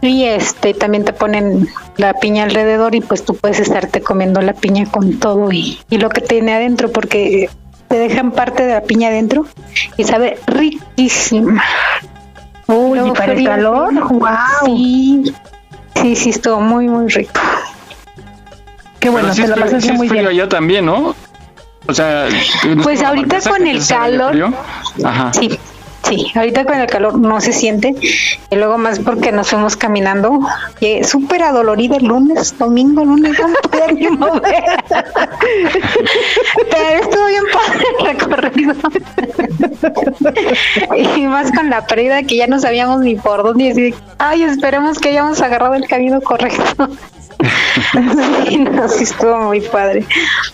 y este también te ponen la piña alrededor y pues tú puedes estarte comiendo la piña con todo y, y lo que tiene adentro porque te dejan parte de la piña adentro y sabe riquísima. Uy, y para el calor, wow. Sí, sí, sí, estuvo muy, muy rico. Qué bueno, te lo pasaste muy bien. allá también, ¿no? O sea, pues ahorita con el calor, Ajá. sí, Sí, ahorita con el calor no se siente. Y luego más porque nos fuimos caminando. Y súper adolorida el lunes, domingo, lunes, no podía ni mover. Pero estuvo bien padre el recorrido. y más con la pérdida que ya no sabíamos ni por dónde. decir, ay, esperemos que hayamos agarrado el camino correcto. sí, no, sí estuvo muy padre.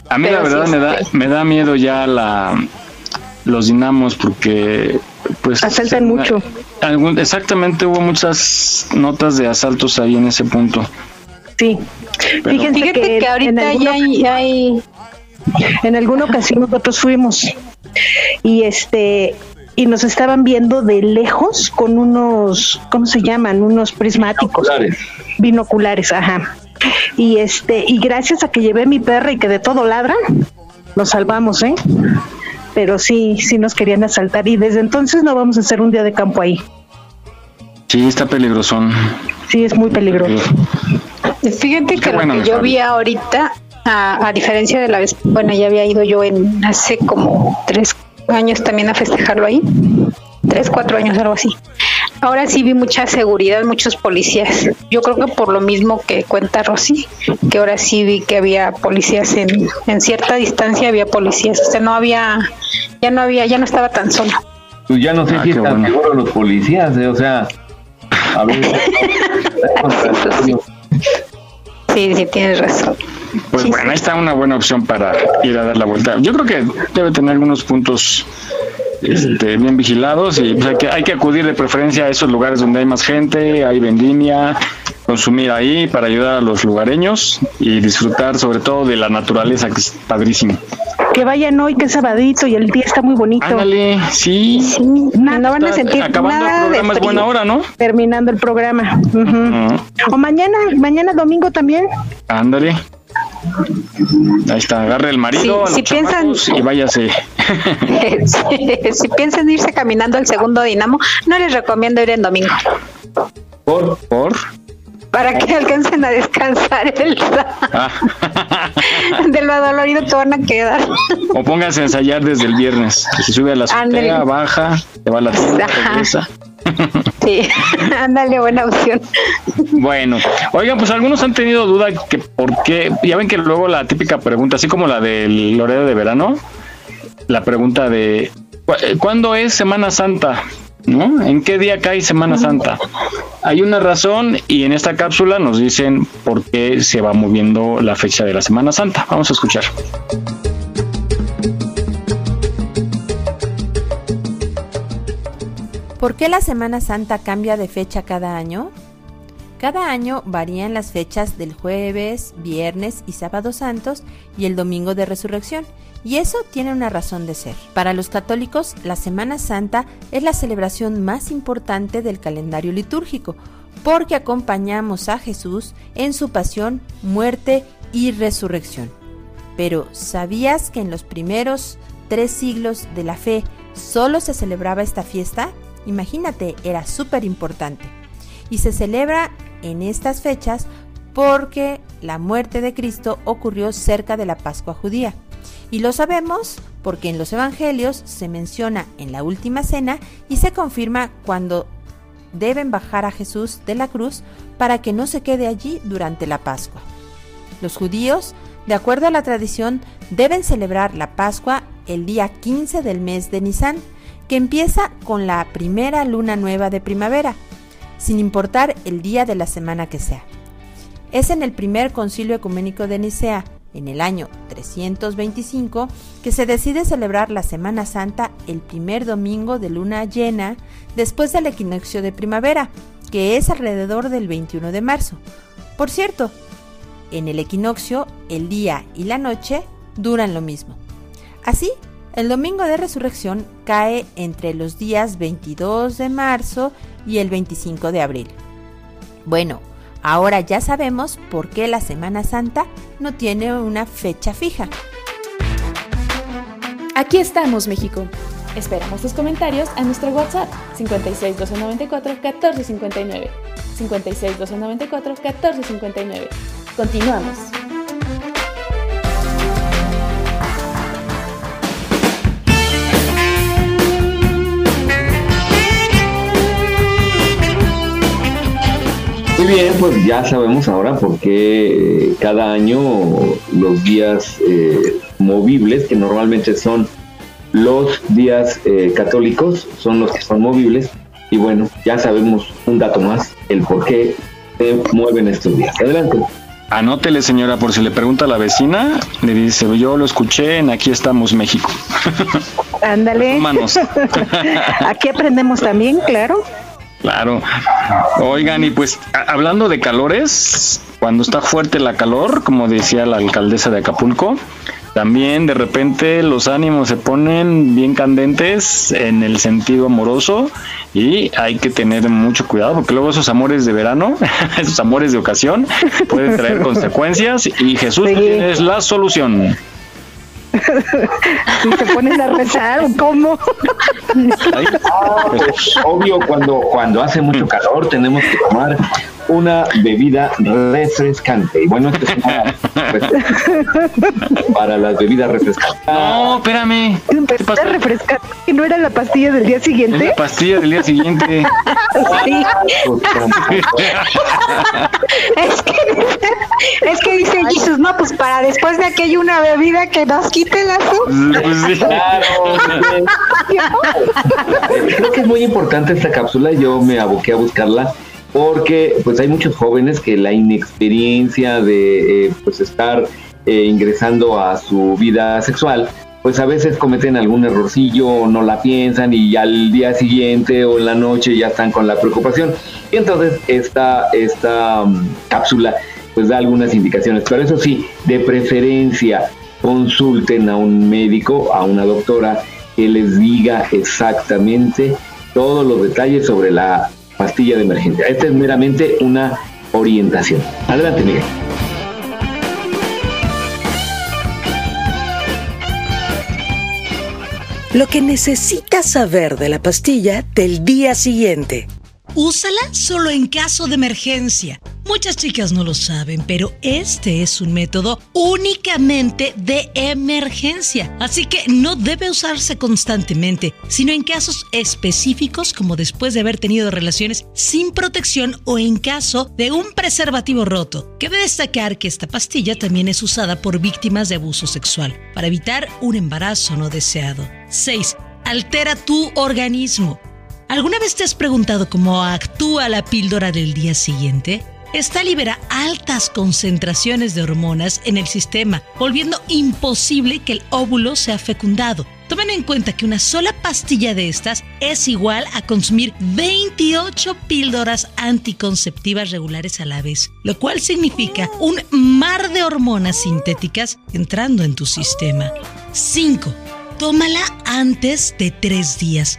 A mí la verdad me da, me da miedo ya la los dinamos porque pues asaltan mucho. exactamente hubo muchas notas de asaltos ahí en ese punto. Sí. Fíjense que, ahorita ya hay, en alguna ocasión nosotros fuimos y este y nos estaban viendo de lejos con unos ¿cómo se llaman? unos prismáticos binoculares, ajá. Y este y gracias a que llevé mi perra y que de todo ladra, nos salvamos, ¿eh? Pero sí, sí nos querían asaltar y desde entonces no vamos a hacer un día de campo ahí. Sí, está peligrosón. Sí, es muy peligroso. Fíjate que lo que yo vi ahorita, a, a, diferencia de la vez, bueno, ya había ido yo en hace como tres años también a festejarlo ahí, tres, cuatro años, algo así. Ahora sí vi mucha seguridad, muchos policías. Yo creo que por lo mismo que cuenta Rosy, que ahora sí vi que había policías en, en cierta distancia, había policías. O sea, no había, ya no había, ya no estaba tan solo. Pues ya no sé ah, si están seguros los policías, ¿eh? o sea, a ver. sí, sí, tienes razón. Pues bueno, ahí está una buena opción para ir a dar la vuelta. Yo creo que debe tener algunos puntos este, bien vigilados y pues, hay, que, hay que acudir de preferencia a esos lugares donde hay más gente, hay vendimia, consumir ahí para ayudar a los lugareños y disfrutar sobre todo de la naturaleza que es padrísimo. Que vayan hoy que es sabadito y el día está muy bonito. Ándale, sí. no van a sentir acabando el programa es buena hora, ¿no? Terminando el programa. O mañana, mañana domingo también. Ándale. Ahí está, agarre el marido si piensan, y váyase. si, piensan irse caminando al segundo dinamo, no les recomiendo ir en domingo. ¿Por? ¿Por? Para que alcancen a descansar el ah. de lo dolorido que van a quedar. O pónganse a ensayar desde el viernes. Se sube a la azotea, baja, te va a la tienda, regresa. Sí, ándale, buena opción. Bueno, oigan, pues algunos han tenido duda que por qué, ya ven que luego la típica pregunta, así como la del Loredo de verano, la pregunta de ¿cuándo es Semana Santa? ¿No? ¿En qué día cae Semana Santa? Hay una razón y en esta cápsula nos dicen por qué se va moviendo la fecha de la Semana Santa. Vamos a escuchar. ¿Por qué la Semana Santa cambia de fecha cada año? Cada año varían las fechas del jueves, viernes y sábado santos y el domingo de resurrección, y eso tiene una razón de ser. Para los católicos, la Semana Santa es la celebración más importante del calendario litúrgico, porque acompañamos a Jesús en su pasión, muerte y resurrección. Pero, ¿sabías que en los primeros tres siglos de la fe solo se celebraba esta fiesta? Imagínate, era súper importante. Y se celebra en estas fechas porque la muerte de Cristo ocurrió cerca de la Pascua judía. Y lo sabemos porque en los Evangelios se menciona en la última cena y se confirma cuando deben bajar a Jesús de la cruz para que no se quede allí durante la Pascua. Los judíos, de acuerdo a la tradición, deben celebrar la Pascua el día 15 del mes de Nisan, que empieza con la primera luna nueva de primavera, sin importar el día de la semana que sea. Es en el primer concilio ecuménico de Nicea, en el año 325, que se decide celebrar la Semana Santa el primer domingo de luna llena después del equinoccio de primavera, que es alrededor del 21 de marzo. Por cierto, en el equinoccio el día y la noche duran lo mismo. Así, el domingo de resurrección cae entre los días 22 de marzo y el 25 de abril. Bueno, ahora ya sabemos por qué la Semana Santa no tiene una fecha fija. Aquí estamos, México. Esperamos tus comentarios a nuestro WhatsApp 56 294 1459. 56 294 1459. Continuamos. Muy bien, pues ya sabemos ahora por qué eh, cada año los días eh, movibles, que normalmente son los días eh, católicos, son los que son movibles. Y bueno, ya sabemos un dato más, el por qué se mueven estos días. Adelante. Anótele, señora, por si le pregunta a la vecina, le dice, yo lo escuché en Aquí estamos, México. Ándale. Aquí aprendemos también, claro. Claro. Oigan, y pues hablando de calores, cuando está fuerte la calor, como decía la alcaldesa de Acapulco, también de repente los ánimos se ponen bien candentes en el sentido amoroso y hay que tener mucho cuidado porque luego esos amores de verano, esos amores de ocasión pueden traer consecuencias y Jesús es la solución. si te pones a rezar, ¿cómo? Pues, obvio, cuando, cuando hace mucho calor tenemos que tomar una bebida refrescante. Y bueno, esto es una para las bebidas refrescantes. No, espérame. ¿Bebida refrescante? ¿Que no era la pastilla del día siguiente? la pastilla del día siguiente. sí. es, que, es que dice Jesús, no, pues para después de aquello una bebida que nos quite la pues Claro. Creo que es muy importante esta cápsula. Yo me aboqué a buscarla porque pues hay muchos jóvenes que la inexperiencia de eh, pues estar eh, ingresando a su vida sexual pues a veces cometen algún errorcillo, no la piensan y al día siguiente o en la noche ya están con la preocupación. Y entonces esta, esta um, cápsula pues da algunas indicaciones, pero eso sí, de preferencia consulten a un médico, a una doctora que les diga exactamente todos los detalles sobre la pastilla de emergencia. Esta es meramente una orientación. Adelante, Miguel. Lo que necesitas saber de la pastilla del día siguiente. Úsala solo en caso de emergencia. Muchas chicas no lo saben, pero este es un método únicamente de emergencia. Así que no debe usarse constantemente, sino en casos específicos como después de haber tenido relaciones sin protección o en caso de un preservativo roto. Cabe destacar que esta pastilla también es usada por víctimas de abuso sexual para evitar un embarazo no deseado. 6. Altera tu organismo. ¿Alguna vez te has preguntado cómo actúa la píldora del día siguiente? Esta libera altas concentraciones de hormonas en el sistema, volviendo imposible que el óvulo sea fecundado. Tomen en cuenta que una sola pastilla de estas es igual a consumir 28 píldoras anticonceptivas regulares a la vez, lo cual significa un mar de hormonas sintéticas entrando en tu sistema. 5. Tómala antes de 3 días.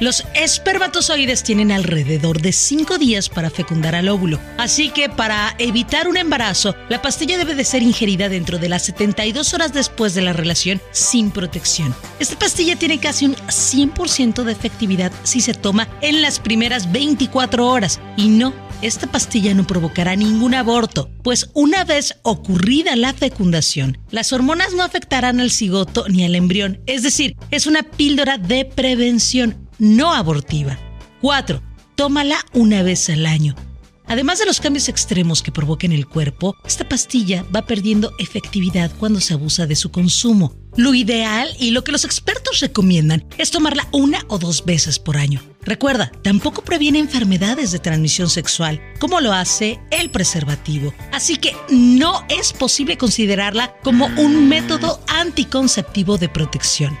Los espermatozoides tienen alrededor de 5 días para fecundar al óvulo, así que para evitar un embarazo, la pastilla debe de ser ingerida dentro de las 72 horas después de la relación sin protección. Esta pastilla tiene casi un 100% de efectividad si se toma en las primeras 24 horas. Y no esta pastilla no provocará ningún aborto, pues una vez ocurrida la fecundación, las hormonas no afectarán al cigoto ni al embrión, es decir, es una píldora de prevención no abortiva. 4. Tómala una vez al año. Además de los cambios extremos que provoca en el cuerpo, esta pastilla va perdiendo efectividad cuando se abusa de su consumo. Lo ideal y lo que los expertos recomiendan es tomarla una o dos veces por año. Recuerda, tampoco previene enfermedades de transmisión sexual, como lo hace el preservativo. Así que no es posible considerarla como un método anticonceptivo de protección.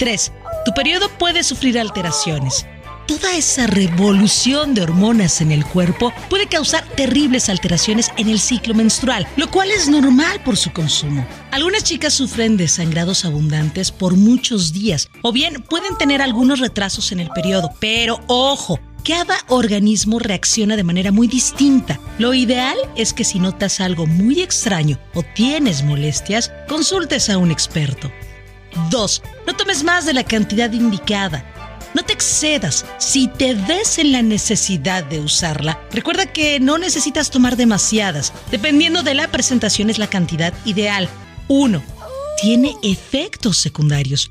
3. Tu periodo puede sufrir alteraciones. Toda esa revolución de hormonas en el cuerpo puede causar terribles alteraciones en el ciclo menstrual, lo cual es normal por su consumo. Algunas chicas sufren de sangrados abundantes por muchos días o bien pueden tener algunos retrasos en el periodo, pero ojo, cada organismo reacciona de manera muy distinta. Lo ideal es que si notas algo muy extraño o tienes molestias, consultes a un experto. 2. No tomes más de la cantidad indicada. No te excedas. Si te ves en la necesidad de usarla, recuerda que no necesitas tomar demasiadas. Dependiendo de la presentación es la cantidad ideal. 1. Tiene efectos secundarios.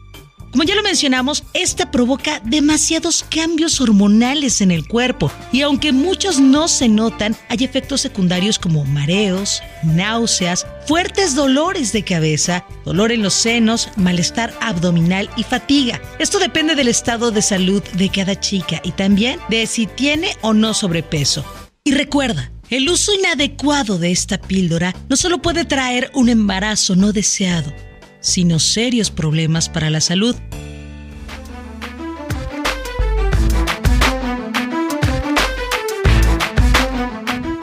Como ya lo mencionamos, esta provoca demasiados cambios hormonales en el cuerpo y aunque muchos no se notan, hay efectos secundarios como mareos, náuseas, fuertes dolores de cabeza, dolor en los senos, malestar abdominal y fatiga. Esto depende del estado de salud de cada chica y también de si tiene o no sobrepeso. Y recuerda, el uso inadecuado de esta píldora no solo puede traer un embarazo no deseado, sino serios problemas para la salud.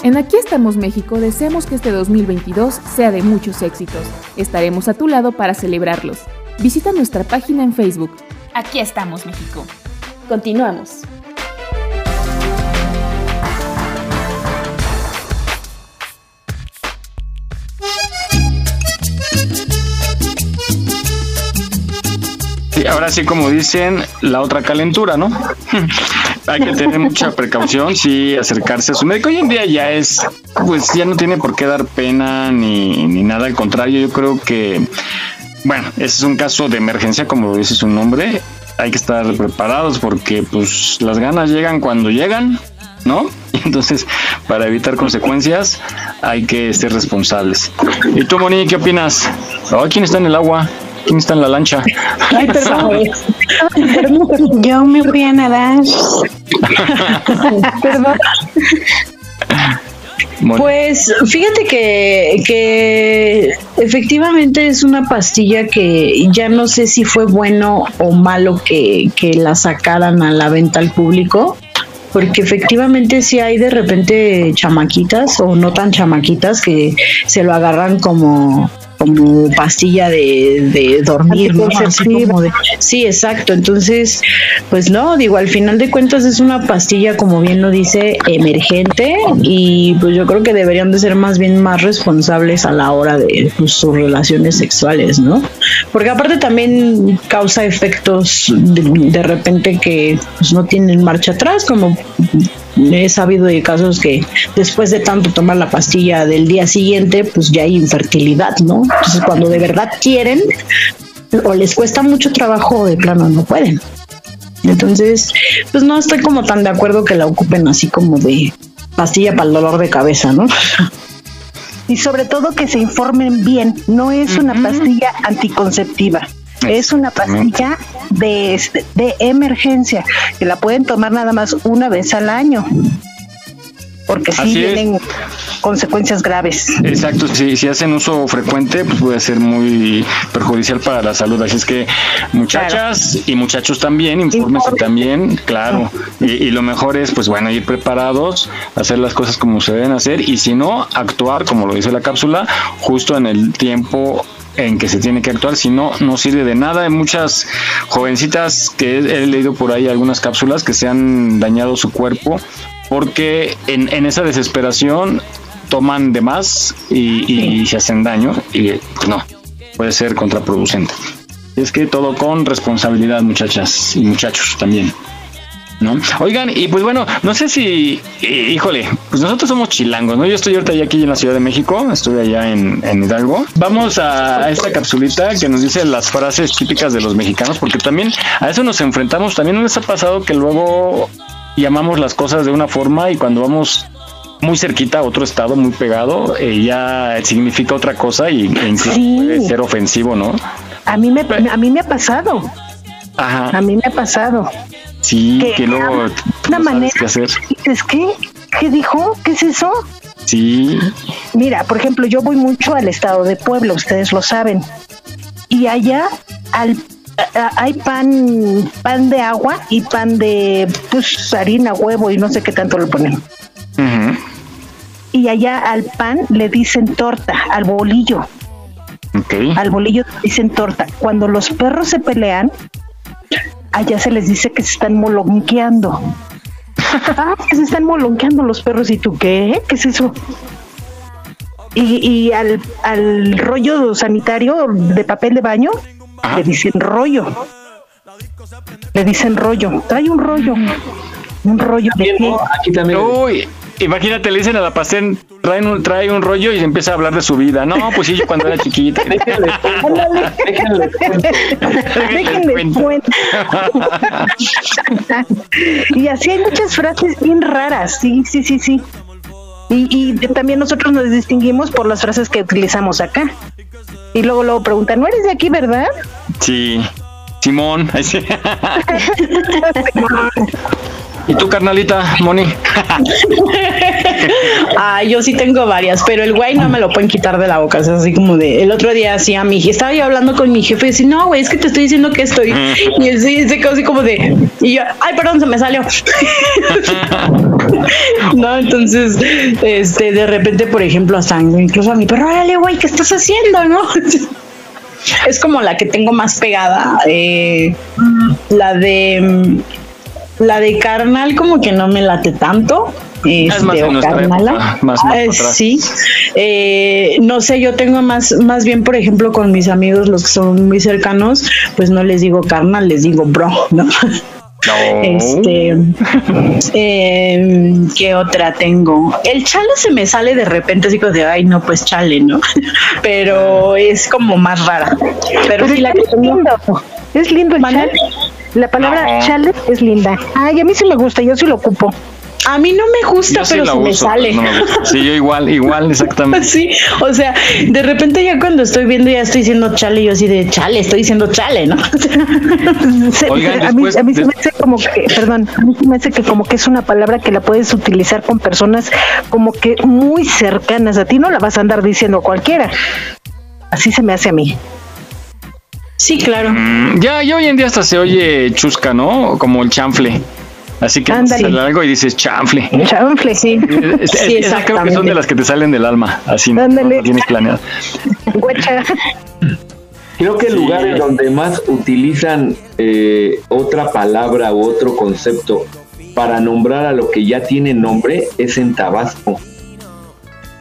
En Aquí estamos México deseamos que este 2022 sea de muchos éxitos. Estaremos a tu lado para celebrarlos. Visita nuestra página en Facebook. Aquí estamos México. Continuamos. Ahora sí, como dicen, la otra calentura, ¿no? Hay que tener mucha precaución, sí, acercarse a su médico. Hoy en día ya es, pues ya no tiene por qué dar pena ni, ni nada, al contrario, yo creo que, bueno, ese es un caso de emergencia, como dice su nombre. Hay que estar preparados porque, pues, las ganas llegan cuando llegan, ¿no? Entonces, para evitar consecuencias, hay que ser responsables. ¿Y tú, Moni, qué opinas? ¿quién está en el agua? ¿Quién está en la lancha? Ay, perdón. Yo me fui a nadar. perdón. Pues fíjate que, que efectivamente es una pastilla que ya no sé si fue bueno o malo que, que la sacaran a la venta al público porque efectivamente si hay de repente chamaquitas o no tan chamaquitas que se lo agarran como como pastilla de, de dormir, ¿no? sí, exacto. Entonces, pues no, digo, al final de cuentas es una pastilla, como bien lo dice, emergente y pues yo creo que deberían de ser más bien más responsables a la hora de pues, sus relaciones sexuales, ¿no? Porque aparte también causa efectos de, de repente que pues, no tienen marcha atrás, como he sabido de casos que después de tanto tomar la pastilla del día siguiente, pues ya hay infertilidad, ¿no? Entonces cuando de verdad quieren o les cuesta mucho trabajo de plano no pueden. Entonces, pues no estoy como tan de acuerdo que la ocupen así como de pastilla para el dolor de cabeza, ¿no? Y sobre todo que se informen bien, no es una pastilla anticonceptiva. Es una pastilla de, de emergencia que la pueden tomar nada más una vez al año. porque sí tienen consecuencias graves. Exacto, si, si hacen uso frecuente, pues puede ser muy perjudicial para la salud. Así es que muchachas y muchachos también, infórmense también, claro. Y, lo mejor es, pues bueno, ir preparados, hacer las cosas como se deben hacer y si no, actuar, como lo dice la cápsula, justo en el tiempo en que se tiene que actuar, si no, no sirve de nada. Hay muchas jovencitas que he, leído por ahí algunas cápsulas que se han dañado su cuerpo porque en, en esa desesperación toman de más y, se hacen daño y pues no, puede ser contraproducente. Es que todo con responsabilidad, muchachas y muchachos también. ¿No? Oigan, y pues bueno, no sé si, híjole, pues nosotros somos chilangos, ¿no? Yo estoy ahorita ya aquí en la Ciudad de México, estoy allá en, en Hidalgo. Vamos a, esta capsulita que nos dice las frases típicas de los mexicanos, porque también a eso nos enfrentamos. También nos ha pasado que luego llamamos las cosas de una forma y cuando vamos muy cerquita a otro estado, muy pegado, eh, ya significa otra cosa y e incluso puede ser ofensivo, ¿no? A mí me, a mí me ha pasado. Ajá. A mí me ha pasado. Sí, que, luego una manera. Qué hacer. Dices, ¿qué? ¿Qué dijo? ¿Qué es eso? Sí. Mira, por ejemplo, yo voy mucho al estado de Puebla, ustedes lo saben. Y allá al hay pan pan de agua y pan de pues harina, huevo y no sé qué tanto le ponen. Y allá al pan le dicen torta, al bolillo. Al bolillo dicen torta. Cuando los perros se pelean, allá se les dice que se están molonqueando. ah, que se están molonqueando los perros. ¿Y tú qué? ¿Qué es eso? Y, al, al rollo sanitario de papel de baño le dicen rollo. Le dicen rollo. Trae un rollo. Un rollo de? Aquí también. Uy, Imagínate, le dicen a la Pastén, trae un, trae un rollo y empieza a hablar de su vida. No, pues sí, yo cuando era chiquita. déjenle, déjenle, y así hay muchas frases bien raras, sí, sí, sí, sí. Y, y también nosotros nos distinguimos por las frases que utilizamos acá. Y luego luego preguntan, ¿no eres de aquí, verdad? Sí. Simón. ¿Y tú, carnalita, Moni? ah, yo sí tengo varias, pero el güey no me lo pueden quitar de la boca. Es así como de. El otro día, así a mi estaba yo hablando con mi jefe y decía, no, güey, es que te estoy diciendo que estoy. Y él sí se quedó así como de. Y yo, ay, perdón, se me salió. no, entonces, este, de repente, por ejemplo, hasta incluso a mi perro, órale, güey, ¿qué estás haciendo? ¿No? es como la que tengo más pegada. Eh, la de la de carnal como que no me late tanto. es más este, carnala. más, eh, sí. Eh, no sé, yo tengo más, más bien, por ejemplo, con mis amigos, los que son muy cercanos, pues no les digo carnal, les digo bro, ¿no? Este, eh, ¿qué otra tengo? El chale se me sale de repente, así como de, ay, no, pues chale, ¿no? Pero es como más rara. Pero, sí, la que es lindo. Es lindo el chale. La palabra chale es linda. Ay, a mí sí me gusta, yo sí lo ocupo. A mí no me gusta, pero se me sale. sí, yo igual, igual, exactamente. sí, o sea, de repente ya cuando estoy viendo ya estoy diciendo chale, yo así de chale, estoy diciendo chale, ¿no? a mí, a mí se me hace como que, perdón, a mí se me hace que como que es una palabra que la puedes utilizar con personas como que muy cercanas a ti, no la vas a andar diciendo cualquiera. Así se me hace a mí. Sí, claro. Mm, ya, ya hoy en día hasta se oye chusca, ¿no? Como el chanfle. Así que sale algo y dices chanfle. Chanfle, sí. sí creo que son de las que te salen del alma. Así no, tienes planeado. Creo que el lugar en donde más utilizan eh, otra palabra u otro concepto para nombrar a lo que ya tiene nombre es en Tabasco.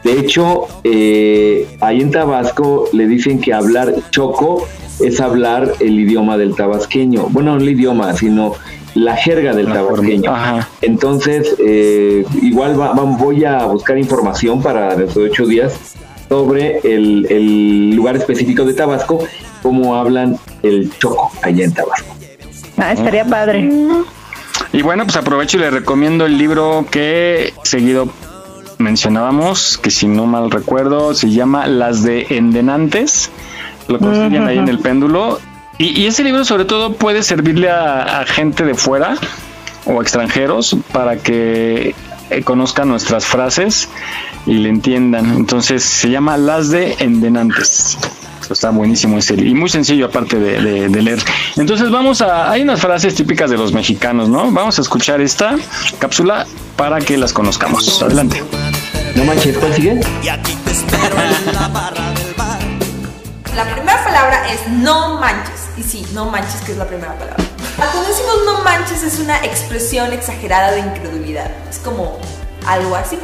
De hecho, eh, ahí en Tabasco le dicen que hablar choco es hablar el idioma del tabasqueño. Bueno, no el idioma, sino la jerga del tabasqueño. Entonces, eh, igual voy a buscar información para dentro de ocho días sobre el, lugar específico de Tabasco, cómo hablan el choco allá en Tabasco. Ah, estaría padre. Y bueno, pues aprovecho y le recomiendo el libro que seguido mencionábamos, que si no mal recuerdo, se llama Las de Endenantes lo consiguen ahí en el péndulo. Y, ese libro sobre todo puede servirle a, gente de fuera o extranjeros para que eh, conozcan nuestras frases y le entiendan. Entonces se llama Las de Endenantes. Está buenísimo ese y muy sencillo aparte de, leer. Entonces vamos a, hay unas frases típicas de los mexicanos, ¿no? Vamos a escuchar esta cápsula para que las conozcamos. Adelante. No manches, ¿cuál sigue? La primera palabra es no manches. Y sí, no manches, que es la primera palabra. Cuando decimos no manches es una expresión exagerada de incredulidad. Es como algo así.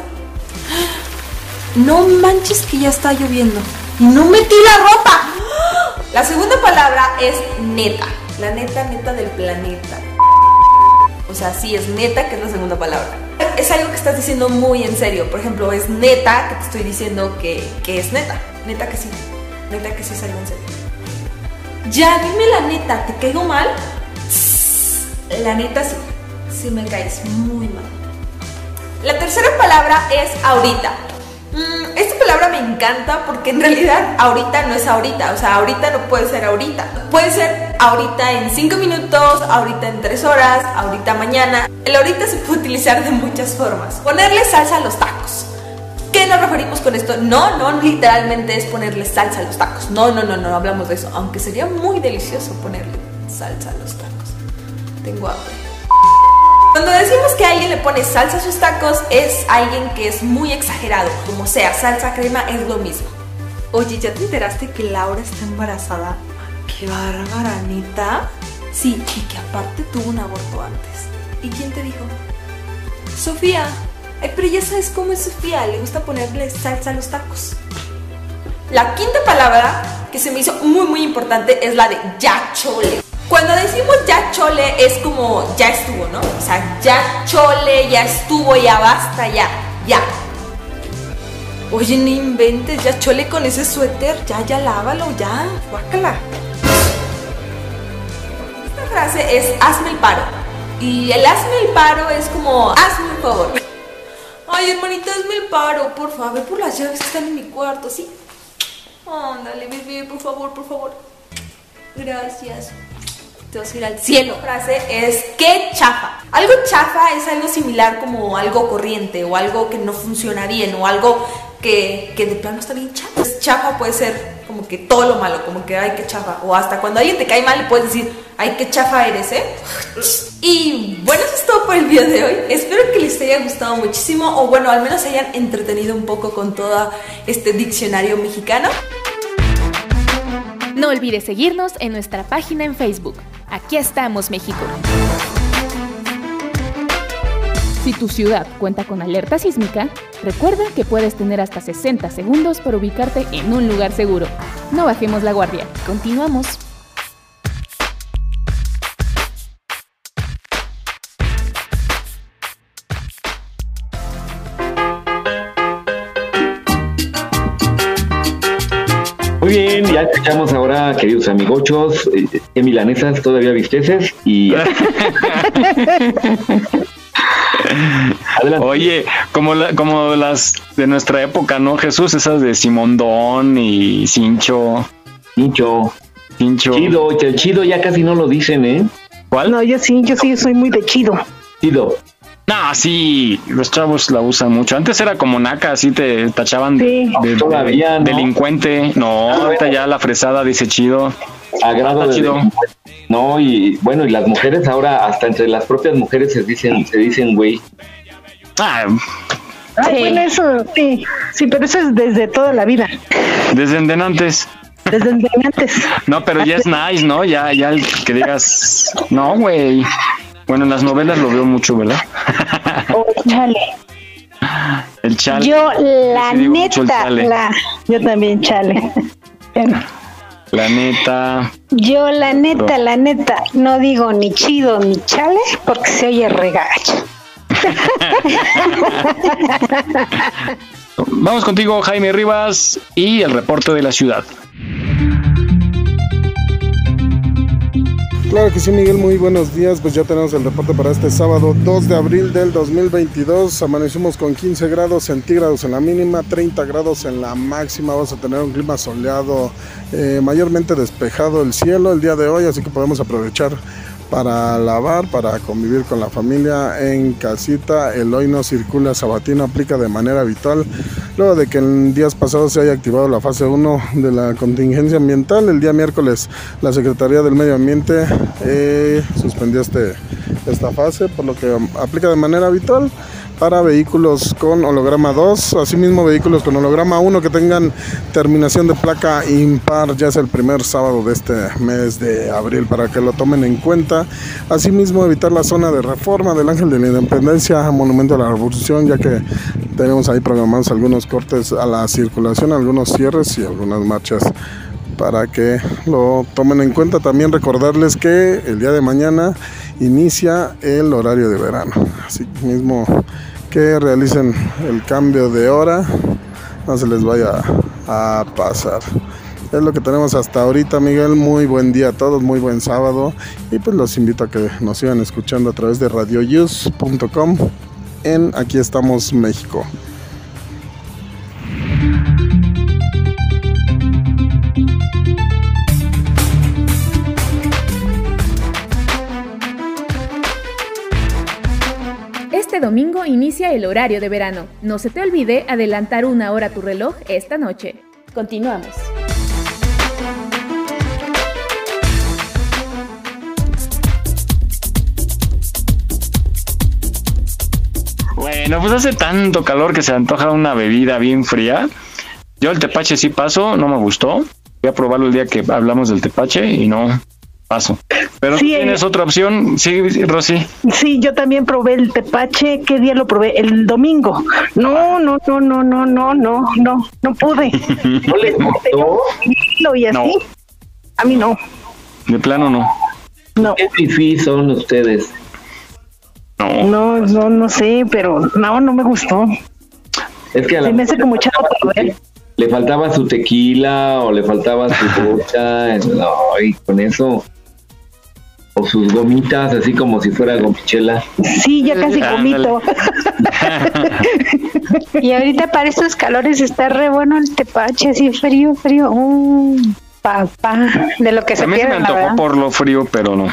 No manches que ya está lloviendo. No metí la ropa. La segunda palabra es neta. La neta, neta del planeta. O sea, sí, es neta que es la segunda palabra. Es algo que estás diciendo muy en serio. Por ejemplo, es neta que te estoy diciendo que, que es neta. Neta que sí. Neta que sí serio. Ya, dime la neta, ¿te caigo mal? La neta sí. Sí me caes muy mal. La tercera palabra es ahorita. Mm, esta palabra me encanta porque en realidad ahorita no es ahorita, o sea, ahorita no puede ser ahorita. Puede ser ahorita en 5 minutos, ahorita en 3 horas, ahorita mañana. El ahorita se puede utilizar de muchas formas. Ponerle salsa a los tacos. ¿Qué nos referimos con esto? No, no literalmente es ponerle salsa a los tacos. No, no, no, no hablamos de eso. Aunque sería muy delicioso ponerle salsa a los tacos. Tengo hambre. Cuando decimos que alguien le pone salsa a sus tacos, es alguien que es muy exagerado. Como sea, salsa crema es lo mismo. Oye, ¿ya te enteraste que Laura está embarazada? ¡Qué bárbara, Anita! Sí, y que aparte tuvo un aborto antes. ¿Y quién te dijo? Sofía. Ay, pero ya sabes cómo es Sofía, le gusta ponerle salsa a los tacos. La quinta palabra que se me hizo muy muy importante es la de ya chole. Cuando decimos ya chole es como ya estuvo, ¿no? O sea, ya chole, ya estuvo, ya basta, ya, ya. Oye, no inventes, ya chole con ese suéter, ya, ya lávalo, ya, guácala. Esta frase es hazme el paro. Y el hazme el paro es como hazme un favor. Ay, hermanita, hazme el paro, por favor, por las llaves que están en mi cuarto, ¿sí? Ándale, bebé, por favor, por favor. Gracias te vas a ir al cielo. La frase es qué chafa. Algo chafa es algo similar como algo corriente o algo que no funciona bien o algo que, que de plano está bien chafa. Entonces, chafa puede ser que todo lo malo, como que ay, qué chafa. O hasta cuando alguien te cae mal le puedes decir, ay, qué chafa eres, ¿eh? Y bueno, eso es todo por el video de hoy. Espero que les haya gustado muchísimo o bueno, al menos se hayan entretenido un poco con todo este diccionario mexicano. No olvides seguirnos en nuestra página en Facebook. Aquí estamos, México. Si tu ciudad cuenta con alerta sísmica, recuerda que puedes tener hasta 60 segundos para ubicarte en un lugar seguro. No bajemos la guardia. Continuamos. Muy bien, ya escuchamos ahora, queridos amigochos, eh, que milanesas todavía visteces y... Oye, como, como las de nuestra época, ¿no? Jesús, esas de Simondón y Cincho. Cincho. Cincho. Chido, el chido ya casi no lo dicen, ¿eh? ¿Cuál? No, yo sí, yo sí soy muy de chido. Chido. No, sí, los chavos la usan mucho. Antes era como naca, así te tachaban de, Todavía, delincuente. No, ahorita ya la fresada dice chido. Agrado chido. No, y bueno, y las mujeres ahora, hasta entre las propias mujeres se dicen, se dicen güey. Ah, Ah, bueno, eso sí, sí, pero eso es desde toda la vida. Desde antes. Desde antes. No, pero ya es nice, ¿no? Ya, ya el que digas, no, güey. Bueno, en las novelas lo veo mucho, ¿verdad? Oh, chale. El chale. Yo, la neta, la, yo también, chale. La neta. Yo, la neta, la neta, no digo ni chido ni chale porque se oye regacho. Vamos contigo, Jaime Rivas, y el reporte de la ciudad. Claro que sí, Miguel, muy buenos días. Pues ya tenemos el reporte para este sábado 2 de abril del 2022. Amanecimos con 15 grados centígrados en la mínima, 30 grados en la máxima. Vamos a tener un clima soleado, eh, mayormente despejado el cielo el día de hoy, así que podemos aprovechar para lavar, para convivir con la familia en casita. El hoy no circula sabatino aplica de manera habitual. Luego de que en días pasados se haya activado la fase 1 de la contingencia ambiental, el día miércoles la Secretaría del Medio Ambiente eh, suspendió este, esta fase, por lo que aplica de manera habitual para vehículos con holograma 2, asimismo vehículos con holograma 1 que tengan terminación de placa impar, ya es el primer sábado de este mes de abril para que lo tomen en cuenta. Asimismo evitar la zona de reforma del Ángel de la Independencia, Monumento a la Revolución, ya que tenemos ahí programados algunos cortes a la circulación, algunos cierres y algunas marchas para que lo tomen en cuenta. También recordarles que el día de mañana inicia el horario de verano. Así mismo que realicen el cambio de hora, no se les vaya a pasar. Es lo que tenemos hasta ahorita, Miguel. Muy buen día a todos, muy buen sábado. Y pues los invito a que nos sigan escuchando a través de radioyus.com en Aquí estamos México. Domingo inicia el horario de verano. No se te olvide adelantar una hora tu reloj esta noche. Continuamos. Bueno, pues hace tanto calor que se antoja una bebida bien fría. Yo el tepache sí paso, no me gustó. Voy a probarlo el día que hablamos del tepache y no, paso. Pero tienes eh, otra opción, sí, Rosy. Sí, yo también probé el tepache. ¿Qué día lo probé? El domingo. No, no, no, no, no, no, no, no, no pude. ¿No le gustó? Y así. A mí no. De plano no. No. ¿Qué difícil son ustedes? No. No, no, no sé, pero no, no me gustó. Es que a Se me hace como le faltaba su tequila o le faltaba su bocha, no, y con eso o sus gomitas, así como si fuera gomichela. Sí, ya casi gomito. y ahorita para estos calores está re bueno el tepache, así frío, frío. Uh, papá, de lo que se A mí se me antojó por lo frío, pero no.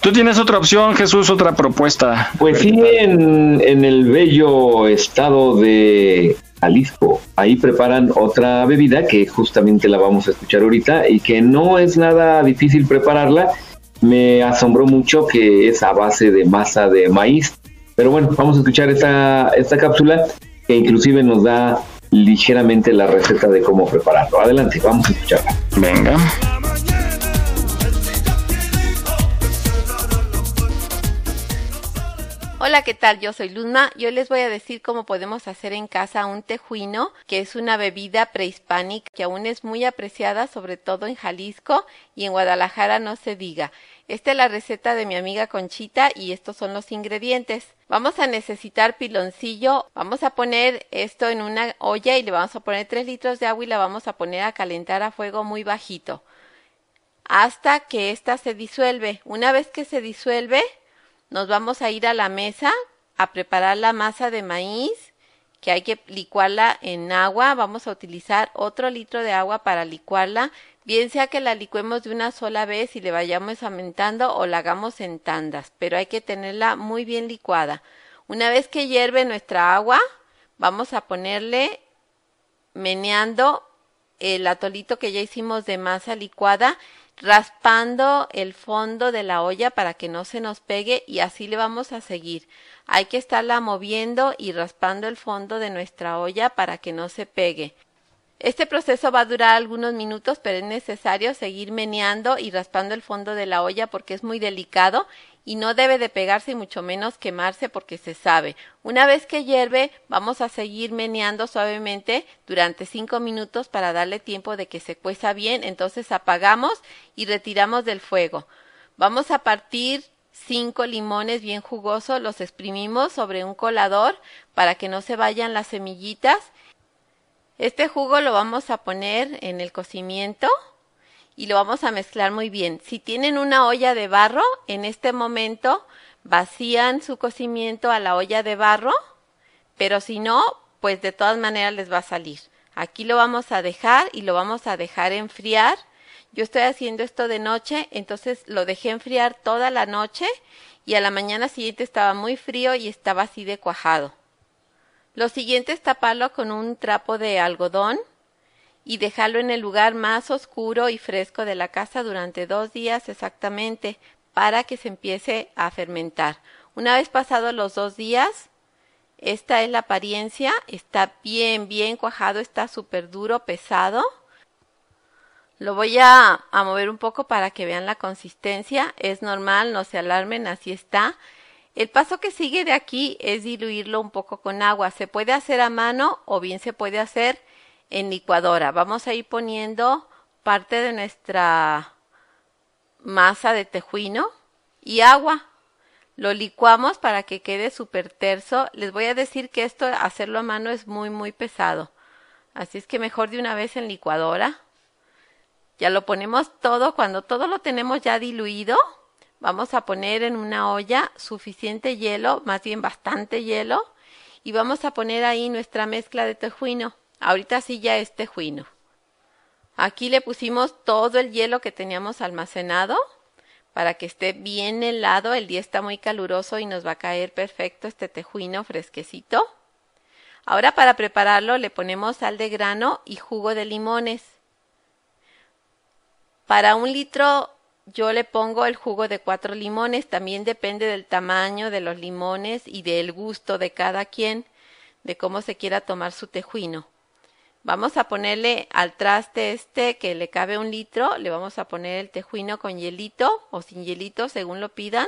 ¿Tú tienes otra opción, Jesús, otra propuesta? Pues sí, en, en el bello estado de Jalisco. Ahí preparan otra bebida que justamente la vamos a escuchar ahorita y que no es nada difícil prepararla me asombró mucho que es a base de masa de maíz. Pero bueno, vamos a escuchar esta, esta cápsula que inclusive nos da ligeramente la receta de cómo prepararlo. Adelante, vamos a escucharla. Venga. Hola, ¿qué tal? Yo soy Luzma. Yo les voy a decir cómo podemos hacer en casa un tejuino, que es una bebida prehispánica que aún es muy apreciada, sobre todo en Jalisco y en Guadalajara no se diga. Esta es la receta de mi amiga Conchita y estos son los ingredientes. Vamos a necesitar piloncillo. Vamos a poner esto en una olla y le vamos a poner 3 litros de agua y la vamos a poner a calentar a fuego muy bajito hasta que ésta se disuelve. Una vez que se disuelve, nos vamos a ir a la mesa a preparar la masa de maíz que hay que licuarla en agua. Vamos a utilizar otro litro de agua para licuarla, bien sea que la licuemos de una sola vez y le vayamos aumentando o la hagamos en tandas, pero hay que tenerla muy bien licuada. Una vez que hierve nuestra agua, vamos a ponerle meneando el atolito que ya hicimos de masa licuada raspando el fondo de la olla para que no se nos pegue y así le vamos a seguir. Hay que estarla moviendo y raspando el fondo de nuestra olla para que no se pegue. Este proceso va a durar algunos minutos, pero es necesario seguir meneando y raspando el fondo de la olla porque es muy delicado y no debe de pegarse y mucho menos quemarse porque se sabe. Una vez que hierve, vamos a seguir meneando suavemente durante cinco minutos para darle tiempo de que se cueza bien. Entonces apagamos y retiramos del fuego. Vamos a partir cinco limones bien jugosos, los exprimimos sobre un colador para que no se vayan las semillitas. Este jugo lo vamos a poner en el cocimiento y lo vamos a mezclar muy bien. Si tienen una olla de barro, en este momento vacían su cocimiento a la olla de barro, pero si no, pues de todas maneras les va a salir. Aquí lo vamos a dejar y lo vamos a dejar enfriar. Yo estoy haciendo esto de noche, entonces lo dejé enfriar toda la noche y a la mañana siguiente estaba muy frío y estaba así de cuajado. Lo siguiente es taparlo con un trapo de algodón y dejarlo en el lugar más oscuro y fresco de la casa durante dos días exactamente para que se empiece a fermentar. Una vez pasados los dos días, esta es la apariencia, está bien, bien cuajado, está súper duro, pesado. Lo voy a, a, mover un poco para que vean la consistencia. Es normal, no se alarmen, así está. El paso que sigue de aquí es diluirlo un poco con agua. Se puede hacer a mano o bien se puede hacer en licuadora. Vamos a ir poniendo parte de nuestra masa de tejuino y agua. Lo licuamos para que quede súper terso. Les voy a decir que esto, hacerlo a mano, es muy, muy pesado. Así es que mejor de una vez en licuadora. Ya lo ponemos todo. Cuando todo lo tenemos ya diluido, vamos a poner en una olla suficiente hielo, más bien bastante hielo. Y vamos a poner ahí nuestra mezcla de tejuino. Ahorita sí ya es tejuino. Aquí le pusimos todo el hielo que teníamos almacenado para que esté bien helado. El día está muy caluroso y nos va a caer perfecto este tejuino fresquecito. Ahora para prepararlo le ponemos sal de grano y jugo de limones. Para un litro yo le pongo el jugo de cuatro limones. También depende del tamaño de los limones y del gusto de cada quien, de cómo se quiera tomar su tejuino. Vamos a ponerle al traste este que le cabe un litro, le vamos a poner el tejuino con hielito o sin hielito según lo pidan.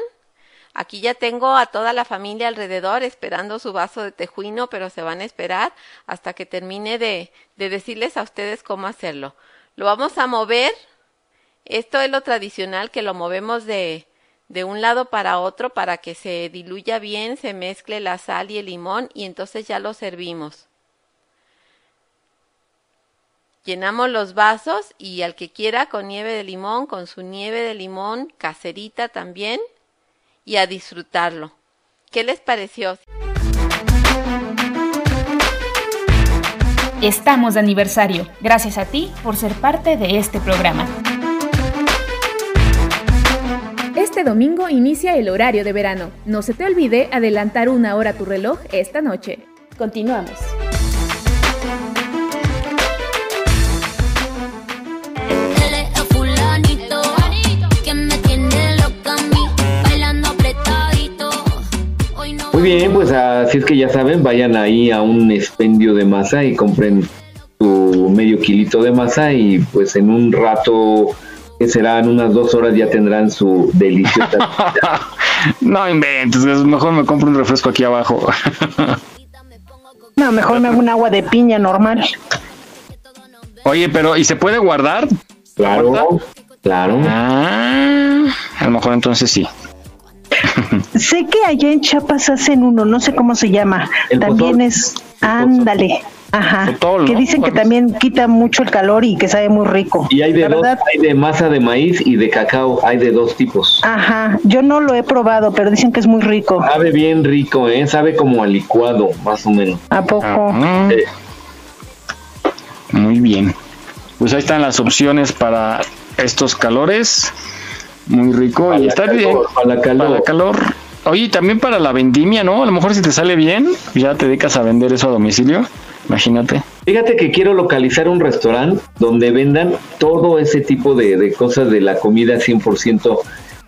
Aquí ya tengo a toda la familia alrededor esperando su vaso de tejuino, pero se van a esperar hasta que termine de, de decirles a ustedes cómo hacerlo. Lo vamos a mover. Esto es lo tradicional que lo movemos de, de un lado para otro para que se diluya bien, se mezcle la sal y el limón y entonces ya lo servimos. Llenamos los vasos y al que quiera con nieve de limón, con su nieve de limón caserita también y a disfrutarlo. ¿Qué les pareció? Estamos de aniversario. Gracias a ti por ser parte de este programa. Este domingo inicia el horario de verano. No se te olvide adelantar una hora tu reloj esta noche. Continuamos. Muy bien, pues así es que ya saben, vayan ahí a un expendio de masa y compren su medio kilito de masa y pues en un rato que serán unas dos horas ya tendrán su deliciosa. no inventes, mejor me compro un refresco aquí abajo. no, mejor me hago un agua de piña normal. Oye, pero ¿y se puede guardar? Claro, claro. Ah, a lo mejor entonces sí. Sé que allá en Chiapas hacen uno, no sé cómo se llama. también es, ándale. Ajá. que dicen que también quita mucho el calor y que sabe muy rico. Y hay de dos, hay de masa de maíz y de cacao, hay de dos tipos. Ajá, yo no lo he probado, pero dicen que es muy rico. Sabe bien rico, ¿eh? Sabe como a licuado, más o menos. ¿A poco? Muy bien. Pues ahí están las opciones para estos calores. Muy rico. y está bien. Para calor. Para calor. Oye, también para la vendimia, ¿no? A lo mejor si te sale bien, ya te dedicas a vender eso a domicilio. Imagínate. Fíjate que quiero localizar un restaurante donde vendan todo ese tipo de, cosas de la comida 100%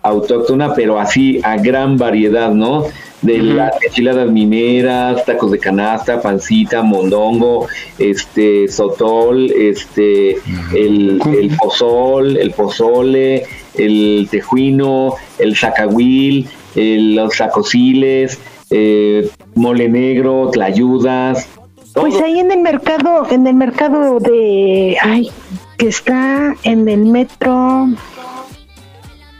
autóctona, pero así a gran variedad, ¿no? De las enchiladas mineras, tacos de canasta, pancita, mondongo, este, sotol, este, el, el pozol, el pozole, el tejuino, el zacahuil, los sacosiles, eh, mole negro, tlayudas, pues ahí en el mercado, en el mercado de, ay, que está en el metro,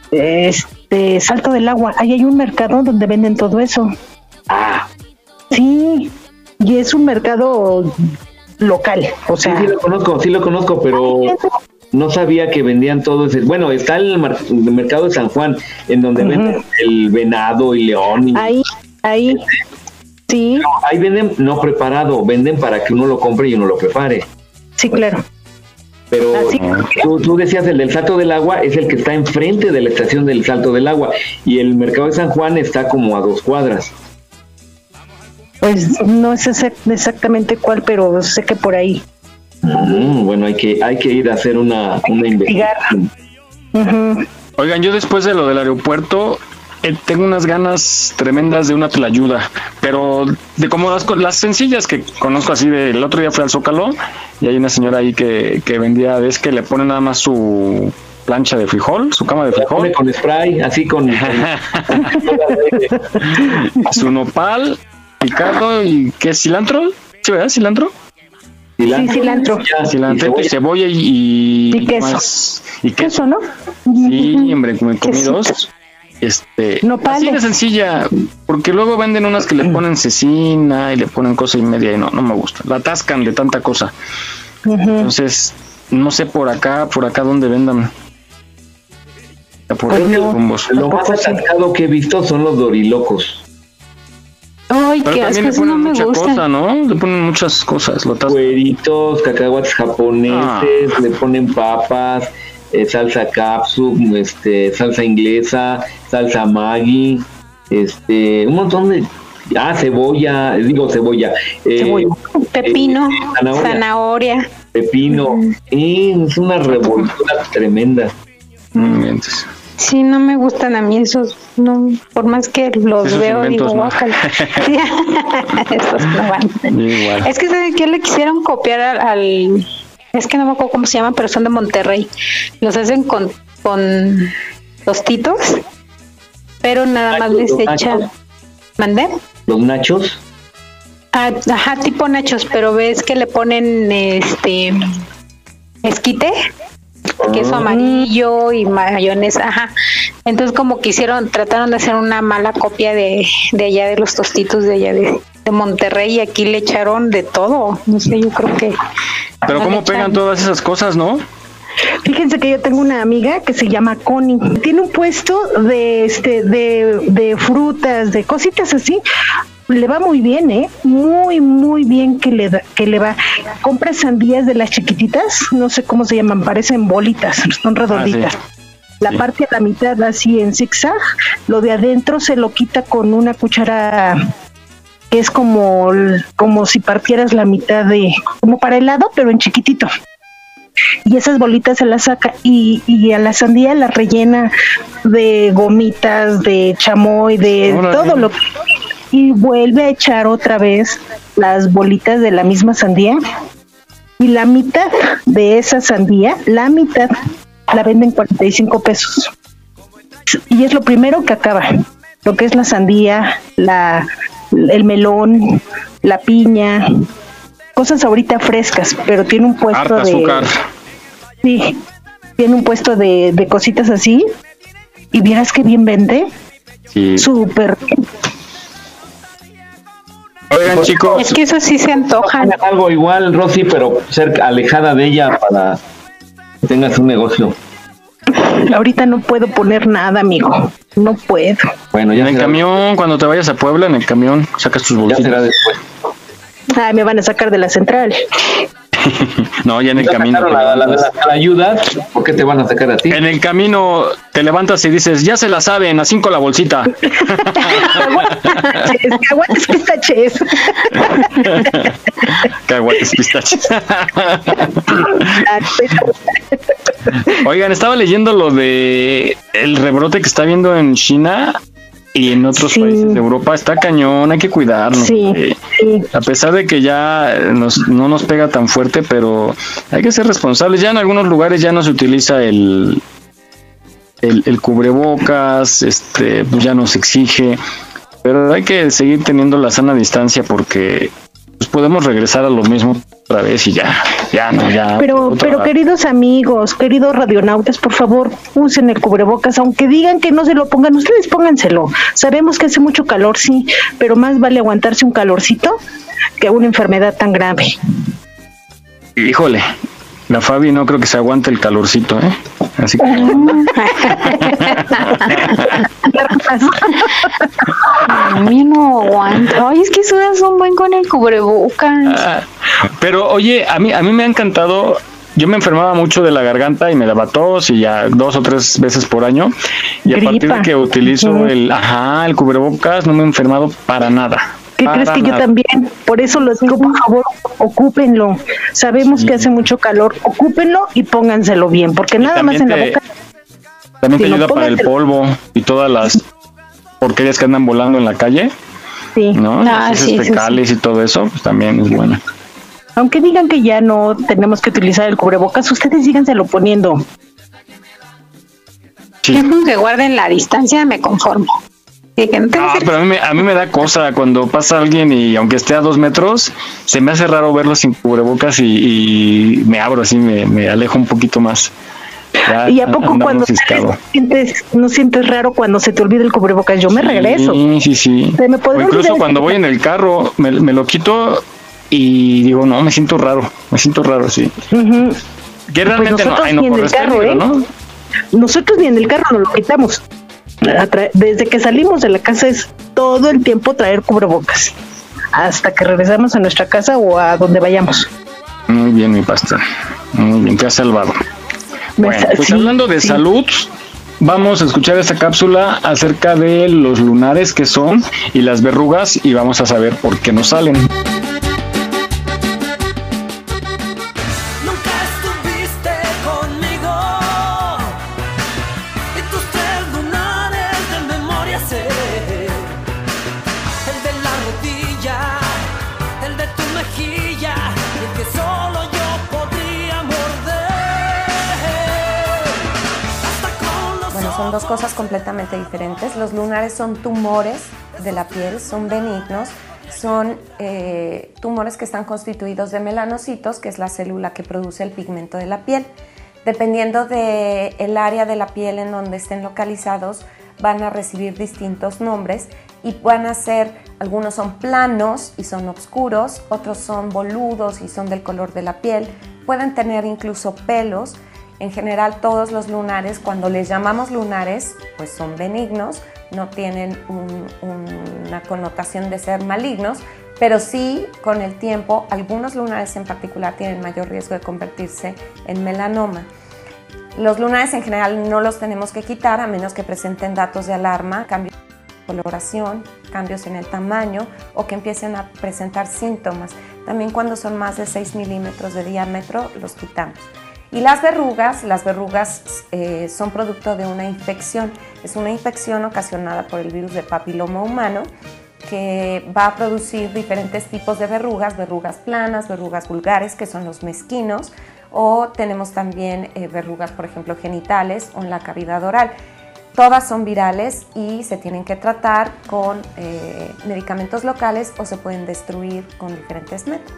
este, Salto del Agua, ahí hay un mercado donde venden todo eso. Ah. Sí, y es un mercado local, o sea. Sí, sí lo conozco, sí lo conozco, pero no sabía que vendían todo ese. Bueno, está el, mercado de San Juan, en donde venden el venado y león. ahí, ahí. Sí. ahí venden no preparado, venden para que uno lo compre y uno lo prepare. Sí, claro. Pero tú, tú, decías el del Salto del Agua es el que está enfrente de la estación del Salto del Agua y el Mercado de San Juan está como a dos cuadras. Pues no sé exactamente cuál, pero sé que por ahí. Mm, bueno, hay que hay que ir a hacer una, una investigación. Oigan, yo después de lo del aeropuerto eh, tengo unas ganas tremendas de una tlayuda, pero de como las, las sencillas que conozco así, del otro día fui al Zócalo y hay una señora ahí que, que vendía, es que le pone nada más su plancha de frijol, su cama de frijol. Con spray, así con... su nopal picado y ¿qué es cilantro? ¿Sí, verdad? ¿Cilantro? Cilantro. Sí, cilantro. cilantro y cebolla y, y, queso. y queso. ¿no? Sí, hombre, me comí dos. Este, no así de sencilla, porque luego venden unas que le ponen cecina y le ponen cosa y media y no, no me gusta. La atascan de tanta cosa. Entonces, no sé por acá, por acá donde vendan. Por pues lo más atascado que he visto son los dorilocos. Ay, Pero también le ponen mucha cosa, ¿no? Le ponen muchas cosas. Cueritos, cacahuates japoneses, ah. le ponen papas, eh, salsa capsup, este, salsa inglesa, salsa Maggi, este, un montón de ah, cebolla, digo cebolla, eh, pepino, eh, zanahoria, pepino, es una revolución tremenda. Mm, Sí, no me gustan a mí esos, no, por más que los veo, digo, no. esos no van. Es que ¿sabe qué le quisieron copiar al, es que no me acuerdo cómo se llaman, pero son de Monterrey. Los hacen con, con tostitos, pero nada más les echan. ¿Mandé? ¿Los nachos? Ah, ajá, tipo nachos, pero ves que le ponen este esquite queso ah. amarillo y mayonesa, ajá. Entonces como que hicieron, trataron de hacer una mala copia de, de allá de los tostitos de allá de, de Monterrey y aquí le echaron de todo. No sé, yo creo que... Pero cómo pegan todas esas cosas, ¿no? Fíjense que yo tengo una amiga que se llama Connie. Tiene un puesto de este de, de frutas, de cositas así le va muy bien, ¿eh? Muy, muy bien que le, que le va. Compra sandías de las chiquititas, no sé cómo se llaman, parecen bolitas, son redonditas. Ah, la parte a la mitad así en zigzag, lo de adentro se lo quita con una cuchara que es como, como si partieras la mitad de, como para helado, pero en chiquitito y esas bolitas se las saca y, y, a la sandía la rellena de gomitas, de chamoy, de todo lo que y vuelve a echar otra vez las bolitas de la misma sandía y la mitad de esa sandía, la mitad la venden 45 pesos. Y es lo primero que acaba, lo que es la sandía, la el melón, la piña, cosas ahorita frescas, pero tiene un puesto de azúcar. Sí, tiene un puesto de, de cositas así y vieras que bien vende. Sí. Súper Oigan, chicos. Es que eso sí se antoja. Algo igual, Rosy, pero ser alejada de ella para que tengas un negocio. Ahorita no puedo poner nada, amigo. No puedo. Bueno, ya en el camión, cuando te vayas a Puebla, en el camión, sacas tus bolsitas. Ya será después. Ay, me van a sacar de la central. no, ya en el camino. La, la, la, ayudas, ¿por qué te van a sacar a ti? En el camino te levantas y dices, ya se la saben, a cinco la bolsita. Caguates pistaches. Caguates pistaches. Oigan, estaba leyendo lo de el rebrote que está viendo en China y en otros países de Europa está cañón, hay que cuidarnos. A pesar de que ya no nos pega tan fuerte, pero hay que ser responsables. Ya en algunos lugares ya no se utiliza el, el, cubrebocas, este, pues ya nos exige, pero hay que seguir teniendo la sana distancia porque pues podemos regresar a lo mismo otra vez y ya, ya no, ya. Pero, pero queridos amigos, queridos radionautas, por favor, usen el cubrebocas, aunque digan que no se lo pongan, ustedes pónganselo. Sabemos que hace mucho calor, sí, pero más vale aguantarse un calorcito que una enfermedad tan grave. Híjole, la Fabi no creo que se aguante el calorcito, ¿eh? Así que... A mí no aguanta. Ay, es que sudas un buen con el cubrebocas. Ah, pero oye, a mí, a mí me ha encantado yo me enfermaba mucho de la garganta y me daba tos y ya dos o tres veces por año. Y a partir de que utilizo el, ajá, el cubrebocas, no me he enfermado para nada. ¿Qué crees que yo también? Por eso lo digo, por favor, ocúpenlo. Sabemos que hace mucho calor, ocúpenlo y pónganselo bien, porque nada más en la boca. También te ayuda para el polvo y todas las porquerías que andan volando en la calle. Sí. ¿No? Ah, Las sí, heces sí, fecales y todo eso, pues también es bueno. Aunque digan que ya no tenemos que utilizar el cubrebocas, ustedes síganselo poniendo. Con que guarden la distancia me conformo. No Ah, pero a mí, me, a mí me da cosa cuando pasa alguien y aunque esté a dos metros, se me hace raro verlo sin cubrebocas y, y me abro así, me, me alejo un poquito más. Ya ¿Y a poco cuando sientes, no sientes raro cuando se te olvida el cubrebocas? Yo me regreso. Sí, sí, sí. Se me puede O incluso cuando voy en el carro, me, me lo quito y digo, no, me siento raro, me siento raro, sí. Ujú. Que realmente no, nosotros ay, no ni en el corres carro, peligro, ¿eh? ¿no? Nosotros ni en el carro nos lo quitamos. Desde que salimos de la casa es todo el tiempo traer cubrebocas. Hasta que regresamos a nuestra casa o a donde vayamos. Muy bien, mi pasta. Muy bien, te has salvado. Bueno, pues sí, hablando de sí. salud, vamos a escuchar esta cápsula acerca de los lunares que son y las verrugas y vamos a saber por qué nos salen. Son dos cosas completamente diferentes. Los lunares son tumores de la piel, son benignos, son eh, tumores que están constituidos de melanocitos, que es la célula que produce el pigmento de la piel. Dependiendo del el área de la piel en donde estén localizados, van a recibir distintos nombres y van a ser, algunos son planos y son oscuros, otros son boludos y son del color de la piel, pueden tener incluso pelos. En general todos los lunares, cuando les llamamos lunares, pues son benignos, no tienen un- una connotación de ser malignos, pero sí con el tiempo algunos lunares en particular tienen mayor riesgo de convertirse en melanoma. Los lunares en general no los tenemos que quitar a menos que presenten datos de alarma, cambios de coloración, cambios en el tamaño o que empiecen a presentar síntomas. También cuando son más de 6 milímetros de diámetro los quitamos. Y las verrugas, las verrugas eh, son producto de una infección. Es una infección ocasionada por el virus de papiloma humano que va a producir diferentes tipos de verrugas, verrugas planas, verrugas vulgares, que son los mezquinos, o tenemos también eh, verrugas, por ejemplo, genitales o en la cavidad oral. Todas son virales y se tienen que tratar con eh, medicamentos locales o se pueden destruir con diferentes métodos.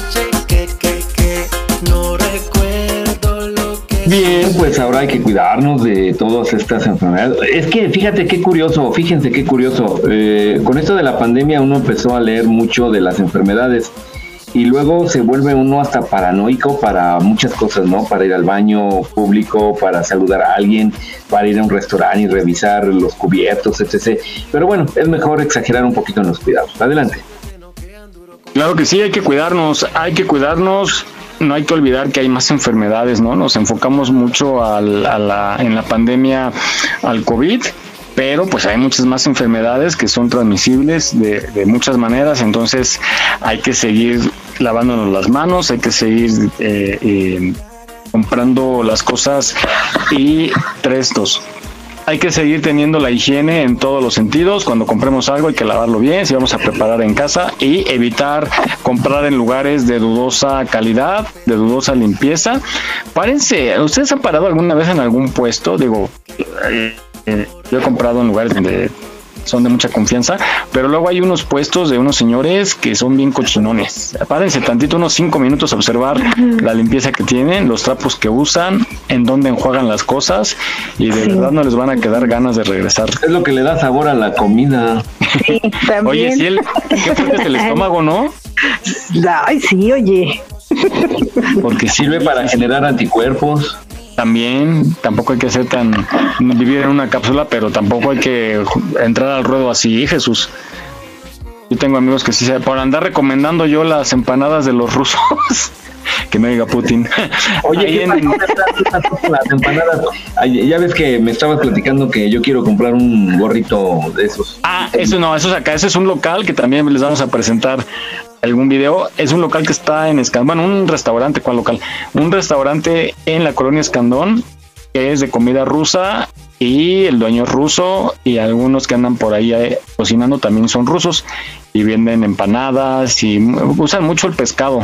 Bien, pues ahora hay que cuidarnos de todas estas enfermedades. Es que fíjate qué curioso, fíjense qué curioso. eh, con esto de la pandemia uno empezó a leer mucho de las enfermedades y luego se vuelve uno hasta paranoico para muchas cosas, ¿no? Para ir al baño público, para saludar a alguien, para ir a un restaurante y revisar los cubiertos, etc. Pero bueno, es mejor exagerar un poquito en los cuidados. Adelante. Claro que sí, hay que cuidarnos, hay que cuidarnos. No hay que olvidar que hay más enfermedades, ¿no? Nos enfocamos mucho al- a la, en la pandemia al COVID, pero pues hay muchas más enfermedades que son transmisibles de, muchas maneras, entonces hay que seguir lavándonos las manos, hay que seguir eh, eh, comprando las cosas y tres, dos. Hay que seguir teniendo la higiene en todos los sentidos. Cuando compremos algo hay que lavarlo bien, si vamos a preparar en casa y evitar comprar en lugares de dudosa calidad, de dudosa limpieza. Párense, ¿ustedes han parado alguna vez en algún puesto? Digo, eh, eh, yo he comprado en lugares donde son de mucha confianza, pero luego hay unos puestos de unos señores que son bien cochinones. Párense tantito unos cinco minutos a observar la limpieza que tienen, los trapos que usan, en dónde enjuagan las cosas y de verdad no les van a quedar ganas de regresar. Es lo que le da sabor a la comida. Oye, si él, qué fuerte es el estómago, ¿no? Ay, sí, oye. Porque sirve para generar anticuerpos. También, tampoco hay que ser tan vivir en una cápsula, pero tampoco hay que entrar al ruedo así, Jesús. Yo tengo amigos que sí, se- por andar recomendando yo las empanadas de los rusos, que me diga Putin. Oye, Ya ves que me estabas platicando que yo quiero comprar un gorrito de esos. Ah, eso no, eso es acá. Ese es un local que también les vamos a presentar algún video. Es un local que está en Escandón, bueno, un restaurante, ¿cuál local? Un restaurante en la colonia Escandón que es de comida rusa y el dueño es ruso y algunos que andan por ahí eh, cocinando también son rusos y venden empanadas y usan mucho el pescado.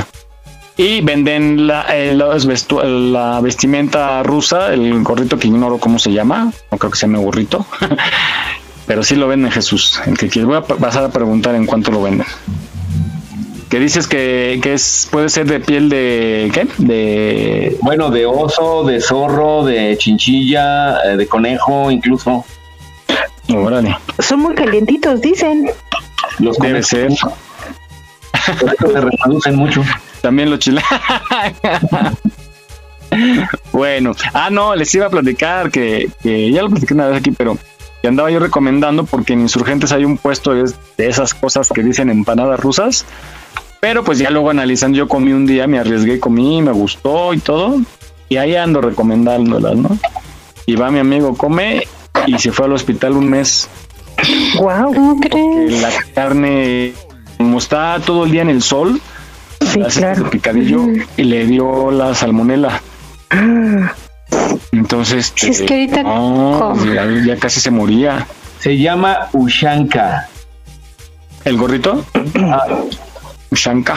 Y venden la, eh, la vestimenta rusa, el gorrito que ignoro cómo se llama, no creo que se llame gorrito, pero sí lo venden Jesús, el que quiere. A pa- pasar a preguntar en cuánto lo venden. Que dices que, que es puede ser de piel de ¿qué? De Bueno, de oso, de zorro, de chinchilla, eh, de conejo, incluso. Órale. Son muy calientitos, dicen. Los Debe ser. Por eso se reproducen mucho. También los chiles. bueno, ah, no, les iba a platicar que, que ya lo platiqué una vez aquí, pero que andaba yo recomendando porque en Insurgentes hay un puesto de, de esas cosas que dicen empanadas rusas. Pero pues ya luego analizando, yo comí un día, me arriesgué, comí, me gustó y todo. Y ahí ando recomendándolas, ¿no? Y va mi amigo, come y se fue al hospital un mes. Wow. ¿Cómo crees? la carne, como está todo el día en el sol, hace este picadillo y le dio la salmonela. Entonces, Si es que ahorita no, como- ya, ya casi se moría. Se llama Ushanka. ¿El gorrito? Ushanka.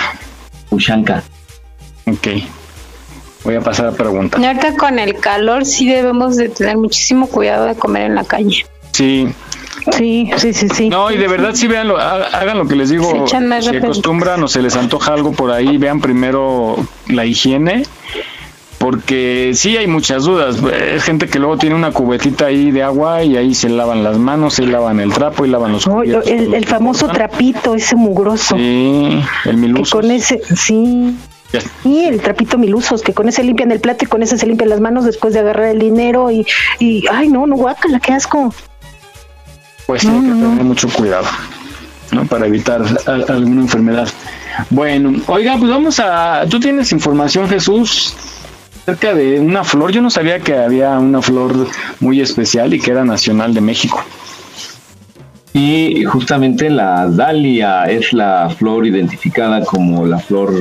Ushanka. Ok. Voy a pasar a preguntar. Ahorita con el calor sí debemos de tener muchísimo cuidado de comer en la calle. Sí. Sí, sí, sí, sí. No, y de verdad sí vean, hagan lo que les digo. Se echan más si acostumbran o se les antoja algo por ahí, vean primero la higiene. Porque sí hay muchas dudas. Es gente que luego tiene una cubetita ahí de agua y ahí se lavan las manos, se lavan el trapo y lavan los Oh, el, famoso trapito, ese mugroso. Sí, el miluso. con ese, sí. Y el trapito milusos, que con ese limpian el plato y con ese se limpian las manos después de agarrar el dinero y, y ay no, no guácala, qué asco. Pues sí, hay que tener mucho cuidado, ¿no? Para evitar al- alguna enfermedad. Bueno, oiga, pues vamos a. Tú tienes información, Jesús, acerca de una flor. Yo no sabía que había una flor muy especial y que era nacional de México. Y justamente la dalia es la flor identificada como la flor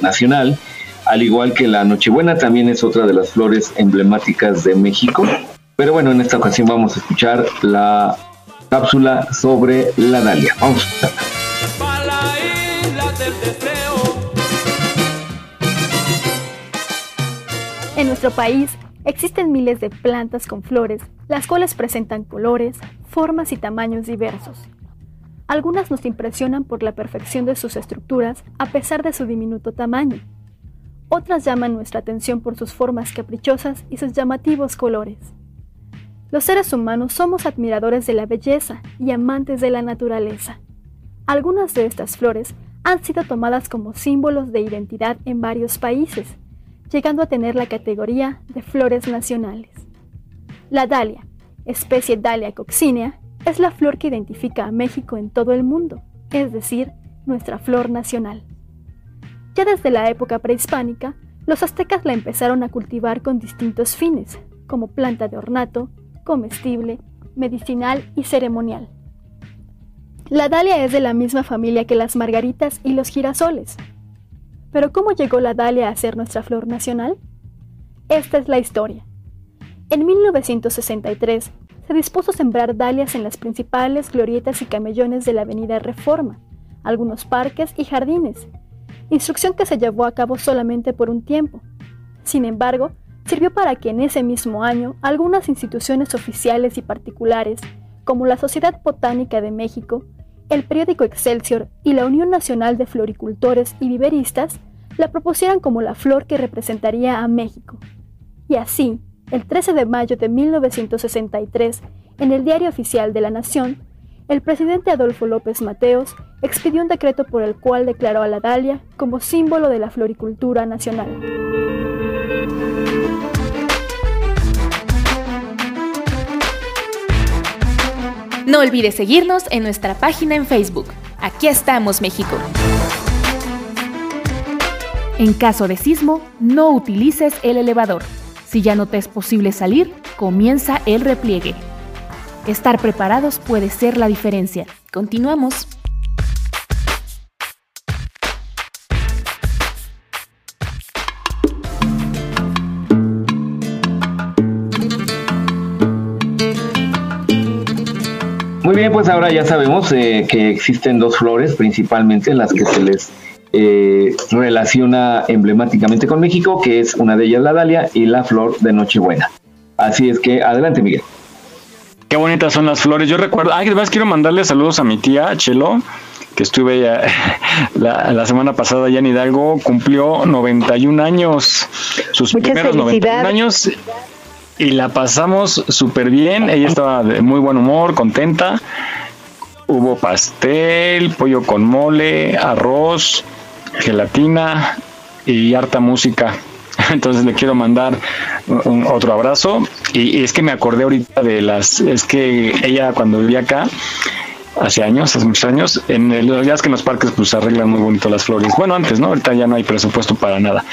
nacional, al igual que la nochebuena también es otra de las flores emblemáticas de México. Pero bueno, en esta ocasión vamos a escuchar la cápsula sobre la dalia. Vamos. a nuestro país existen miles de plantas con flores, las cuales presentan colores, formas y tamaños diversos. Algunas nos impresionan por la perfección de sus estructuras a pesar de su diminuto tamaño. Otras llaman nuestra atención por sus formas caprichosas y sus llamativos colores. Los seres humanos somos admiradores de la belleza y amantes de la naturaleza. Algunas de estas flores han sido tomadas como símbolos de identidad en varios países, llegando a tener la categoría de flores nacionales. La dalia, especie Dalia coccinea, es la flor que identifica a México en todo el mundo, es decir, nuestra flor nacional. Ya desde la época prehispánica, los aztecas la empezaron a cultivar con distintos fines, como planta de ornato, comestible, medicinal y ceremonial. La dalia es de la misma familia que las margaritas y los girasoles. Pero ¿cómo llegó la dalia a ser nuestra flor nacional? Esta es la historia. En 1963 se dispuso sembrar dalias en las principales glorietas y camellones de la Avenida Reforma, algunos parques y jardines, instrucción que se llevó a cabo solamente por un tiempo. Sin embargo, sirvió para que en ese mismo año algunas instituciones oficiales y particulares, como la Sociedad Botánica de México, el periódico Excelsior y la Unión Nacional de Floricultores y Viveristas la propusieran como la flor que representaría a México. Y así, el 13 de mayo de 1963, en el Diario Oficial de la Nación, el presidente Adolfo López Mateos expidió un decreto por el cual declaró a la dalia como símbolo de la floricultura nacional. No olvides seguirnos en nuestra página en Facebook. Aquí estamos, México. En caso de sismo, no utilices el elevador. Si ya no te es posible salir, comienza el repliegue. Estar preparados puede ser la diferencia. Continuamos. Muy bien, pues ahora ya sabemos eh, que existen dos flores principalmente las que se les eh, relaciona emblemáticamente con México, que es una de ellas la dalia y la flor de Nochebuena. Así es que adelante, Miguel. Qué bonitas son las flores. Yo recuerdo, ay, además quiero mandarle saludos a mi tía Chelo, que estuve ya, la, semana pasada allá en Hidalgo, cumplió 91 años, sus primeros 91 años, y la pasamos súper bien. Ella estaba de muy buen humor, contenta. Hubo pastel, pollo con mole, arroz, gelatina y harta música. Entonces le quiero mandar un, otro abrazo. Y, es que me acordé ahorita de las. Es que ella cuando vivía acá, hace años, hace muchos años, en el, ya que en los parques pues arreglan muy bonito las flores. Bueno, antes, ¿no? Ahorita ya no hay presupuesto para nada.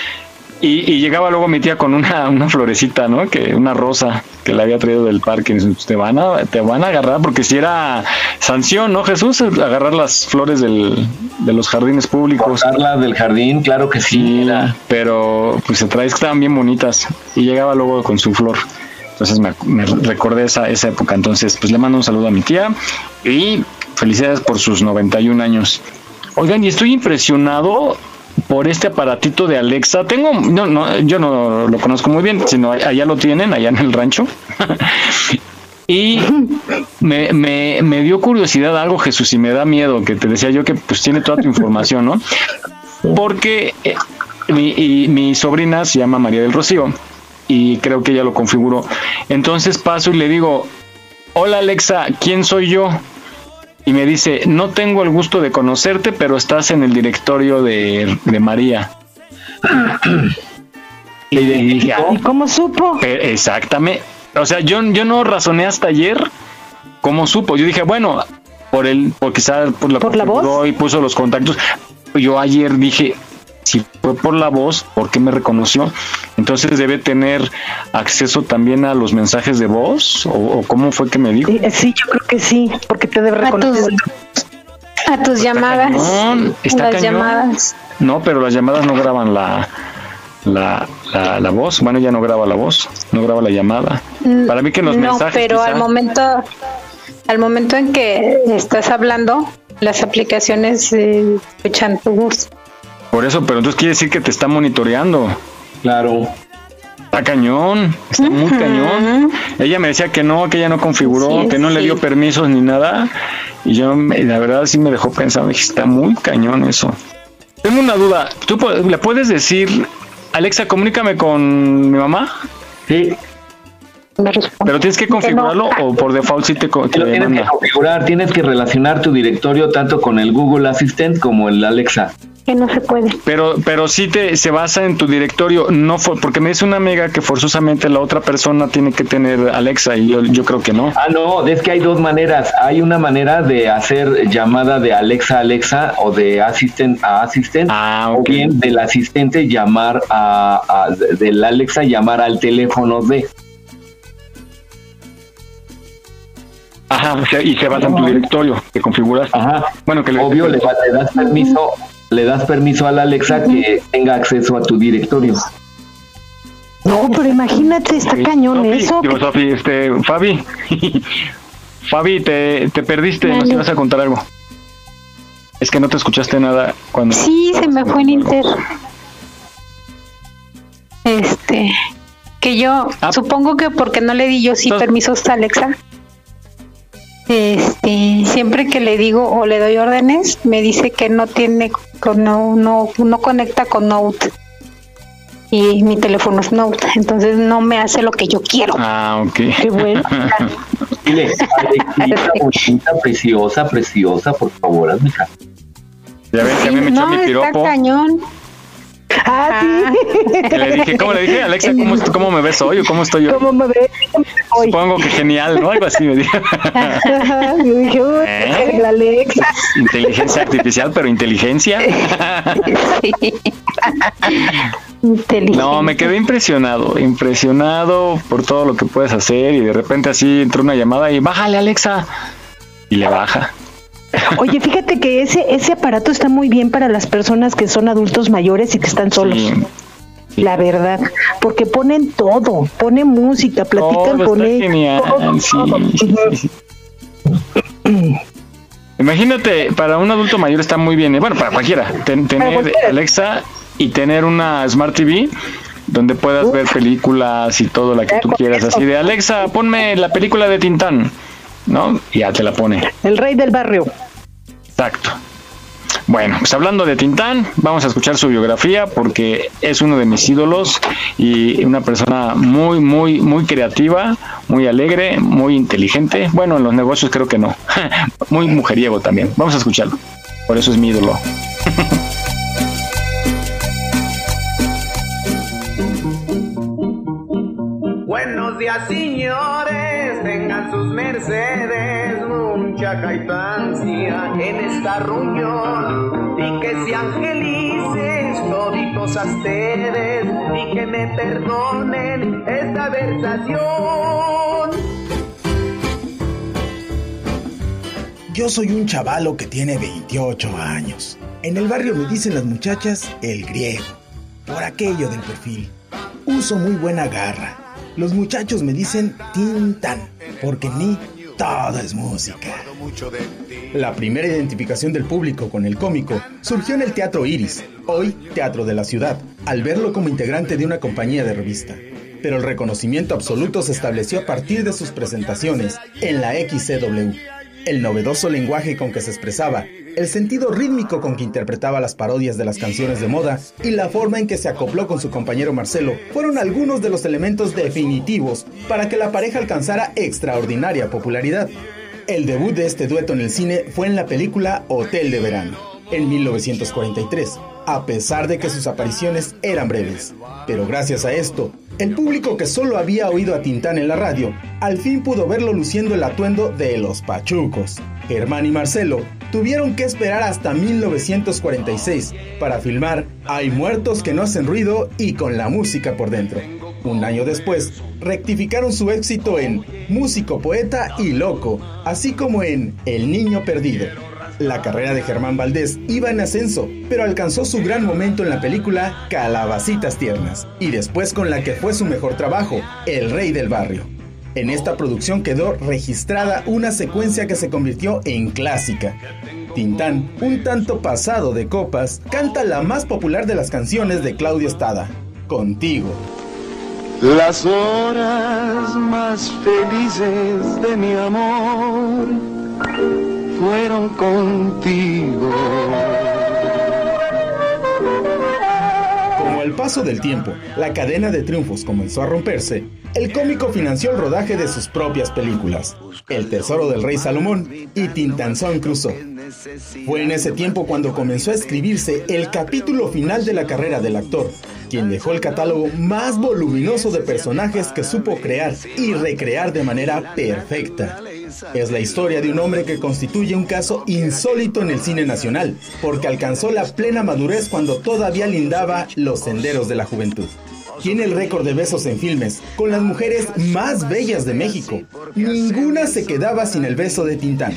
Y, llegaba luego mi tía con una, una florecita, ¿no? Que una rosa que le había traído del parque. Y te van a, te van a agarrar porque si era sanción, ¿no, Jesús? Agarrar las flores del, de los jardines públicos. Agarrarlas del jardín, claro que sí. pero pues se trae que estaban bien bonitas. Y llegaba luego con su flor. Entonces me, me, recordé esa, esa época. Entonces, pues le mando un saludo a mi tía y felicidades por sus 91 años. Oigan, y estoy impresionado por este aparatito de Alexa. Tengo, no, no, yo no lo conozco muy bien, sino allá lo tienen, allá en el rancho. y me, me, me, dio curiosidad algo, Jesús, y me da miedo, que te decía yo que pues tiene toda tu información, ¿no? Porque eh, mi, y, mi sobrina se llama María del Rocío y creo que ella lo configuró. Entonces paso y le digo, hola Alexa, ¿quién soy yo? Y me dice, no tengo el gusto de conocerte, pero estás en el directorio de, María. y le dije, ¿y cómo supo? Exactamente. O sea, yo, yo no razoné hasta ayer cómo supo. Yo dije, bueno, por el, por quizás por la, ¿Por la voz y puso los contactos. Yo ayer dije, si fue por la voz, ¿por qué me reconoció? Entonces debe tener acceso también a los mensajes de voz o, cómo fue que me dijo. Sí, yo creo que sí, porque te debe reconocer. A tus, llamadas. las llamadas. No, pero las llamadas no graban la, la, la, voz. Bueno, ya no graba la voz, no graba la llamada. Mm, Para mí que los no, Pero al momento, al momento en que estás hablando, las aplicaciones eh, escuchan tu voz. Por eso, pero entonces quiere decir que te está monitoreando. Claro. Está cañón, está muy cañón. Ella me decía que no, que ella no configuró, que no le dio permisos ni nada. Y yo, la verdad, sí me dejó pensando, dije, está muy cañón eso. Tengo una duda, ¿tú le puedes decir, Alexa, comunícame con mi mamá? Sí. Pero tienes que configurarlo o por default sí te, te lo tienes que configurar, tienes que relacionar tu directorio tanto con el Google Assistant como el Alexa que no se puede. Pero, pero sí te, se basa en tu directorio, no porque me dice una amiga que forzosamente la otra persona tiene que tener Alexa y yo, yo creo que no. Ah, no, es que hay dos maneras. Hay una manera de hacer llamada de Alexa a Alexa o de asistente a asistente, ah, o bien del asistente llamar a, a, del Alexa llamar al teléfono de. Ajá, y se basa en tu directorio que configuras. Ajá. Bueno, que obvio le, le das permiso le das permiso a la Alexa que tenga acceso a tu directorio. No, pero imagínate, está cañón eso. Sofi, este, Fabi, Fabi, te, te perdiste, no nos ibas a contar algo. Es que no te escuchaste nada cuando. Sí, se me fue en Inter. Este, que yo ah. supongo que porque no le di yo sí permisos a Alexa. Este, siempre que le digo o le doy órdenes, me dice que no tiene, no, no, no conecta con Note. Y mi teléfono es Note, entonces no me hace lo que yo quiero. Ah, ok. Qué bueno. Dile, Alexita, bonita, preciosa, preciosa, por favor, hazme caso. Ya ves que a mí me echó no, mi está cañón. Ah, sí. Que le dije, ¿cómo le dije? Alexa, ¿cómo, ¿cómo me ves hoy o cómo estoy yo? ¿Cómo me ves? Supongo que genial, ¿no? Algo así me dijo. Yo dije, uy, ¿Eh? la Alexa. Inteligencia artificial, pero inteligencia. No, me quedé impresionado, impresionado por todo lo que puedes hacer y de repente así entró una llamada y bájale Alexa y le baja. Oye, fíjate que ese, ese aparato está muy bien para las personas que son adultos mayores y que están solos. La verdad, porque ponen todo, ponen música, platican Todo con todo, sí, todo. sí, sí. Imagínate, para un adulto mayor está muy bien, eh, bueno, para cualquiera, ten- tener cualquiera. Alexa y tener una Smart TV donde puedas ver películas y todo la que tú quieras, así de Alexa, ponme la película de Tintán, ¿no? Y ya te la pone. El rey del barrio. Exacto. Bueno, pues hablando de Tintán, vamos a escuchar su biografía porque es uno de mis ídolos y una persona muy, muy, muy creativa, muy alegre, muy inteligente. Bueno, en los negocios creo que no. muy mujeriego también. Vamos a escucharlo. Por eso es mi ídolo. Buenos días, señores, sus mercedes, mucha caipancia en esta reunión. Y que sean felices toditos ustedes, y que me perdonen esta versación. Yo soy un chavalo que tiene 28 años. En el barrio me dicen las muchachas el griego, por aquello del perfil. Uso muy buena garra. Los muchachos me dicen Tintan, porque mí todo es música. La primera identificación del público con el cómico surgió en el Teatro Iris, hoy Teatro de la Ciudad, al verlo como integrante de una compañía de revista. Pero el reconocimiento absoluto se estableció a partir de sus presentaciones en la XCW. El novedoso lenguaje con que se expresaba, el sentido rítmico con que interpretaba las parodias de las canciones de moda y la forma en que se acopló con su compañero Marcelo fueron algunos de los elementos definitivos para que la pareja alcanzara extraordinaria popularidad. El debut de este dueto en el cine fue en la película Hotel de Verano, en 1943, a pesar de que sus apariciones eran breves. Pero gracias a esto, el público que solo había oído a Tintán en la radio, al fin pudo verlo luciendo el atuendo de los Pachucos. Germán y Marcelo tuvieron que esperar hasta 1946 para filmar Hay muertos que no hacen ruido y con la música por dentro. Un año después, rectificaron su éxito en Músico, Poeta y Loco, así como en El Niño Perdido. La carrera de Germán Valdés iba en ascenso, pero alcanzó su gran momento en la película Calabacitas Tiernas, y después con la que fue su mejor trabajo, El Rey del Barrio. En esta producción quedó registrada una secuencia que se convirtió en clásica. Tintán, un tanto pasado de copas, canta la más popular de las canciones de Claudio Estada, Contigo. Las horas más felices de mi amor fueron contigo. Al paso del tiempo, la cadena de triunfos comenzó a romperse, el cómico financió el rodaje de sus propias películas, El Tesoro del Rey Salomón y Tintanzón Crusoe. Fue en ese tiempo cuando comenzó a escribirse el capítulo final de la carrera del actor, quien dejó el catálogo más voluminoso de personajes que supo crear y recrear de manera perfecta. Es la historia de un hombre que constituye un caso insólito en el cine nacional, porque alcanzó la plena madurez cuando todavía lindaba los senderos de la juventud. Tiene el récord de besos en filmes, con las mujeres más bellas de México. Ninguna se quedaba sin el beso de Tintán.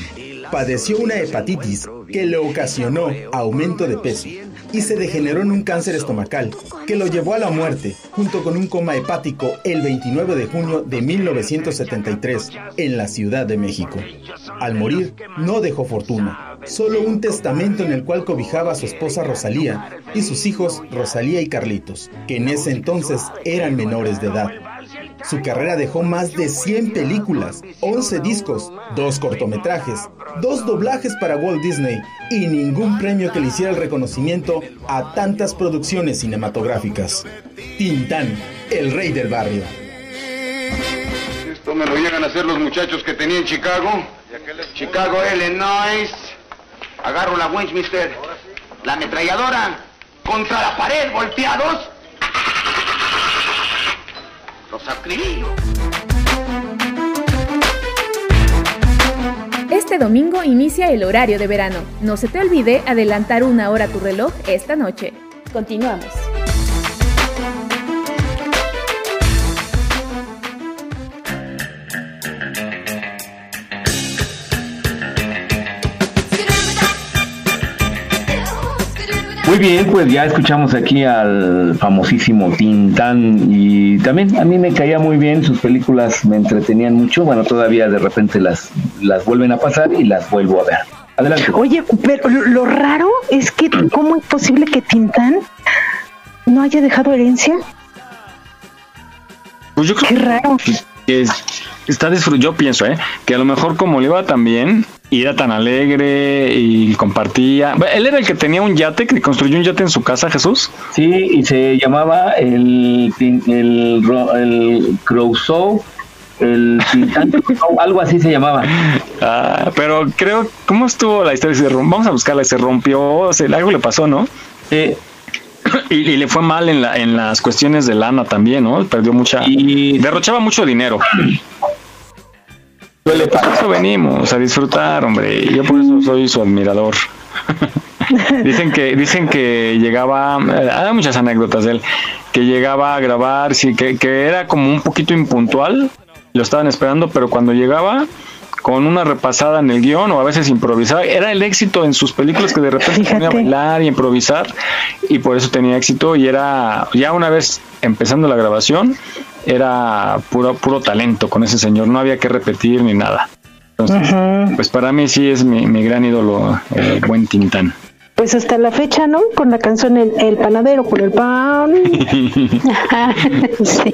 Padeció una hepatitis que le ocasionó aumento de peso y se degeneró en un cáncer estomacal que lo llevó a la muerte junto con un coma hepático el 29 de junio de 1973 en la Ciudad de México. Al morir no dejó fortuna, solo un testamento en el cual cobijaba a su esposa Rosalía y sus hijos Rosalía y Carlitos, que en ese entonces eran menores de edad. Su carrera dejó más de 100 películas, 11 discos, dos cortometrajes, dos doblajes para Walt Disney y ningún premio que le hiciera el reconocimiento a tantas producciones cinematográficas. Tintán, el rey del barrio. Esto me lo llegan a hacer los muchachos que tenía en Chicago. Chicago, Illinois. Agarro la Winchester, la ametralladora, contra la pared, volteados. Los acribillo. Este domingo inicia el horario de verano. No se te olvide adelantar una hora tu reloj esta noche. Continuamos. Muy bien, pues ya escuchamos aquí al famosísimo Tintán y también a mí me caía muy bien, sus películas me entretenían mucho, bueno, todavía de repente las, las vuelven a pasar y las vuelvo a ver. Adelante. Oye, pero lo, lo raro es que, ¿cómo es posible que Tintán no haya dejado herencia? Pues yo creo Qué raro. que es- está disfrutando, yo pienso, ¿eh? que a lo mejor como le iba tan bien y era tan alegre y compartía. Él era el que tenía un yate, que construyó un yate en su casa, Jesús. Sí, y se llamaba el, el, el el algo así se llamaba. Ah, pero creo, ¿cómo estuvo la historia? Se Vamos a buscarla, se rompió, se, algo le pasó, ¿no? Sí. Y, y le fue mal en, la, en las cuestiones de lana también, ¿no? Perdió mucha. Y derrochaba mucho dinero. Por eso venimos a disfrutar, hombre. Yo por eso soy su admirador. dicen que dicen que llegaba, eh, hay muchas anécdotas de él, que llegaba a grabar, sí, que, que era como un poquito impuntual, lo estaban esperando, pero cuando llegaba con una repasada en el guion o a veces improvisaba, era el éxito en sus películas que de repente se ponía a bailar y improvisar y por eso tenía éxito y era ya una vez empezando la grabación era puro puro talento con ese señor, no había que repetir ni nada. Entonces, pues para mí sí es mi, mi gran ídolo, el buen Tintán. Pues hasta la fecha, ¿no? Con la canción El, El panadero por el pan. sí.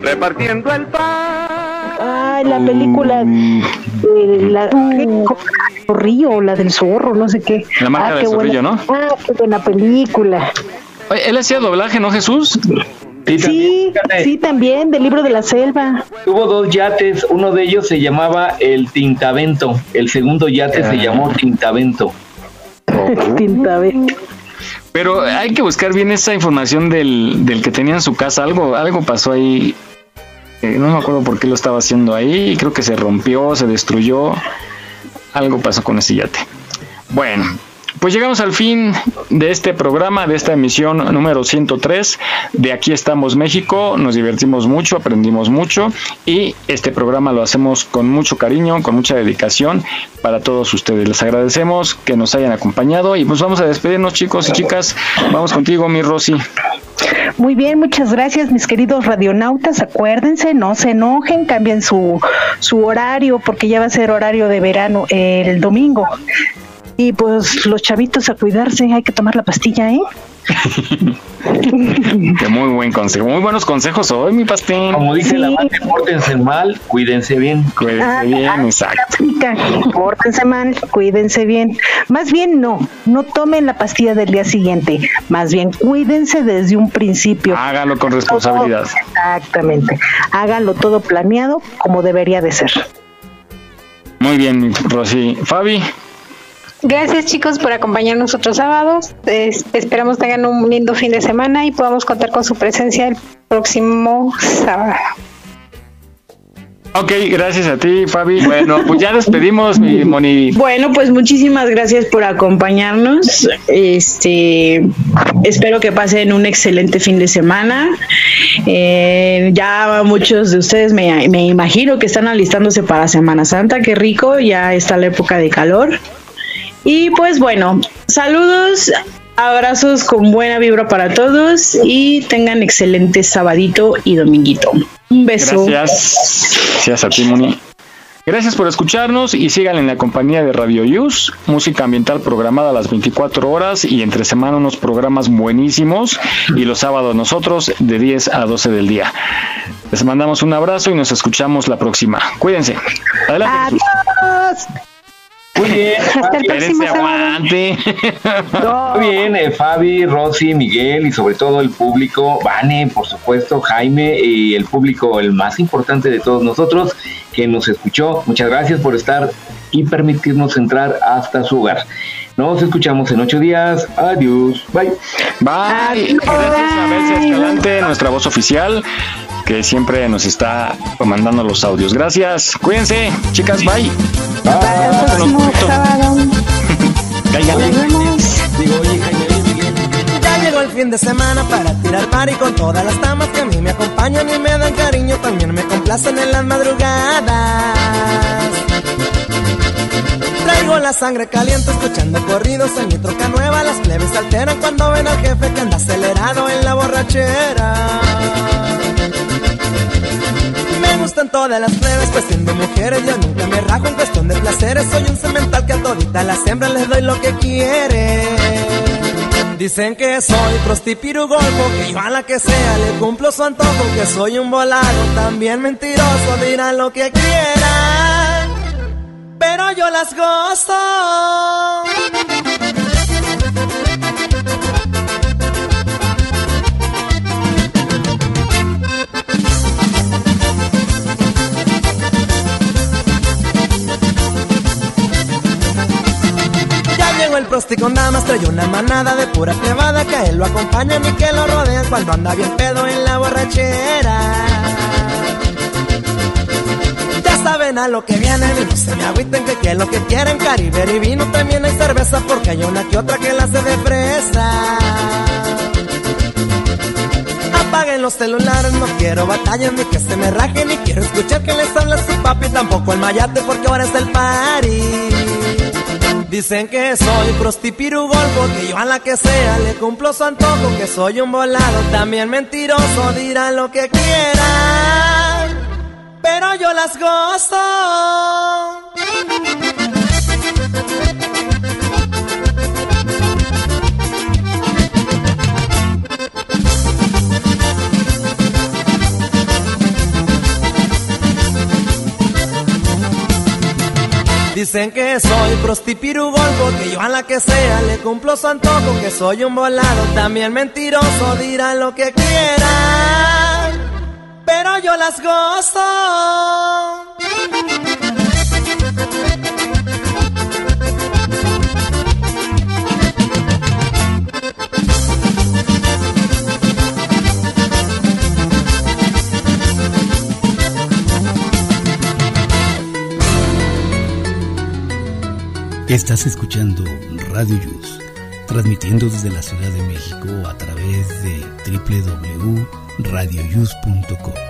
repartiendo el pan. Ay, la película. eh, la, Río, la del zorro, no sé qué. La marca Ah, del qué zorrillo, buena- ¿no? Ah, qué buena película. Oye, él hacía doblaje, ¿no, Jesús? Sí, sí, también, del libro de la selva. Tuvo dos yates, uno de ellos se llamaba el Tintavento, el segundo yate se llamó Tintavento. Tintavento. Pero hay que buscar bien esa información del, del que tenía en su casa. Algo, algo pasó ahí. Eh, no me acuerdo por qué lo estaba haciendo ahí. Creo que se rompió, se destruyó. Algo pasó con ese yate. Bueno, pues llegamos al fin de este programa, de esta emisión número 103 de Aquí estamos México. Nos divertimos mucho, aprendimos mucho y este programa lo hacemos con mucho cariño, con mucha dedicación para todos ustedes. Les agradecemos que nos hayan acompañado y pues vamos a despedirnos chicos y chicas. Vamos contigo, mi Rosy. Muy bien, muchas gracias, mis queridos radionautas. Acuérdense, no se enojen, cambien su, su horario, porque ya va a ser horario de verano el domingo. Y pues los chavitos a cuidarse, hay que tomar la pastilla, ¿eh? Qué muy buen consejo, muy buenos consejos hoy, mi pastel. Como dice la banda, pórtense mal, cuídense bien. Cuídense Ah, bien, exacto. aplica, Pórtense mal, cuídense bien. Más bien no, no tomen la pastilla del día siguiente. Más bien cuídense desde un principio. Hágalo con responsabilidad. Exactamente. Háganlo todo planeado como debería de ser. Muy bien, Rosy. Fabi. Gracias chicos por acompañarnos otros sábados. Es- esperamos tengan un lindo fin de semana y podamos contar con su presencia el próximo sábado. Ok, gracias a ti, Fabi. Bueno, pues ya despedimos, mi Moni. Bueno, pues muchísimas gracias por acompañarnos. Este, espero que pasen un excelente fin de semana. Eh, ya muchos de ustedes me, me imagino que están alistándose para Semana Santa. Qué rico, ya está la época de calor. Y pues bueno, saludos Abrazos con buena vibra para todos y tengan excelente sabadito y dominguito. Un beso. Gracias. Gracias a ti, Moni. Gracias por escucharnos y sigan en la compañía de Radio Use, música ambiental programada a las 24 horas y entre semana unos programas buenísimos y los sábados nosotros de 10 a 12 del día. Les mandamos un abrazo y nos escuchamos la próxima. Cuídense. Adelante. Adiós. Muy bien, Fabi, aguante. Muy bien, eh, Fabi, Rosy, Miguel y sobre todo el público, Vane, por supuesto, Jaime y el público, el más importante de todos nosotros que nos escuchó. Muchas gracias por estar y permitirnos entrar hasta su hogar. Nos escuchamos en ocho días. Adiós. Bye. Bye. Gracias a Bessia Escalante, nuestra voz oficial, que siempre nos está mandando los audios. Gracias. Cuídense, chicas. Bye. Ya llegó el fin de semana para tirar party con todas las damas que a mí me acompañan y me dan cariño, también me complacen en las madrugadas. Traigo la sangre caliente escuchando corridos en mi troca nueva. Las plebes se alteran cuando ven al jefe que anda acelerado en la borrachera. Me gustan todas las plebes, pues siendo mujeres yo nunca me rajo en cuestión de placeres. Soy un cemental que a todita las hembras les doy lo que quieren. Dicen que soy prostipirugolfo, que yo a la que sea le cumplo su antojo, que soy un volado, también mentiroso, dirán lo que quieran, pero yo las gozo. Ya llegó el prosti con damas, trae una manada de pura cebada que él lo acompañan y que lo rodean cuando anda bien pedo en la borrachera. Saben a lo que vienen y no se me agüiten que que lo que quieren, Caribe y vino también hay cerveza porque hay una que otra que la hace de fresa. Apaguen los celulares, no quiero batallas ni que se me rajen ni quiero escuchar que les habla su papi, tampoco el mayate porque ahora es el party. Dicen que soy prostipirugolfo, que yo a la que sea le cumplo su antojo, que soy un volado, también mentiroso, dirán lo que quieran, pero yo las gozo. Dicen que soy prostipirugolfo, que yo a la que sea le cumplo su antojo, que soy un volado, también mentiroso, dirán lo que quieran, pero yo las gozo. Estás escuchando Radio Yus, transmitiendo desde la Ciudad de México a través de www.radioyus.com.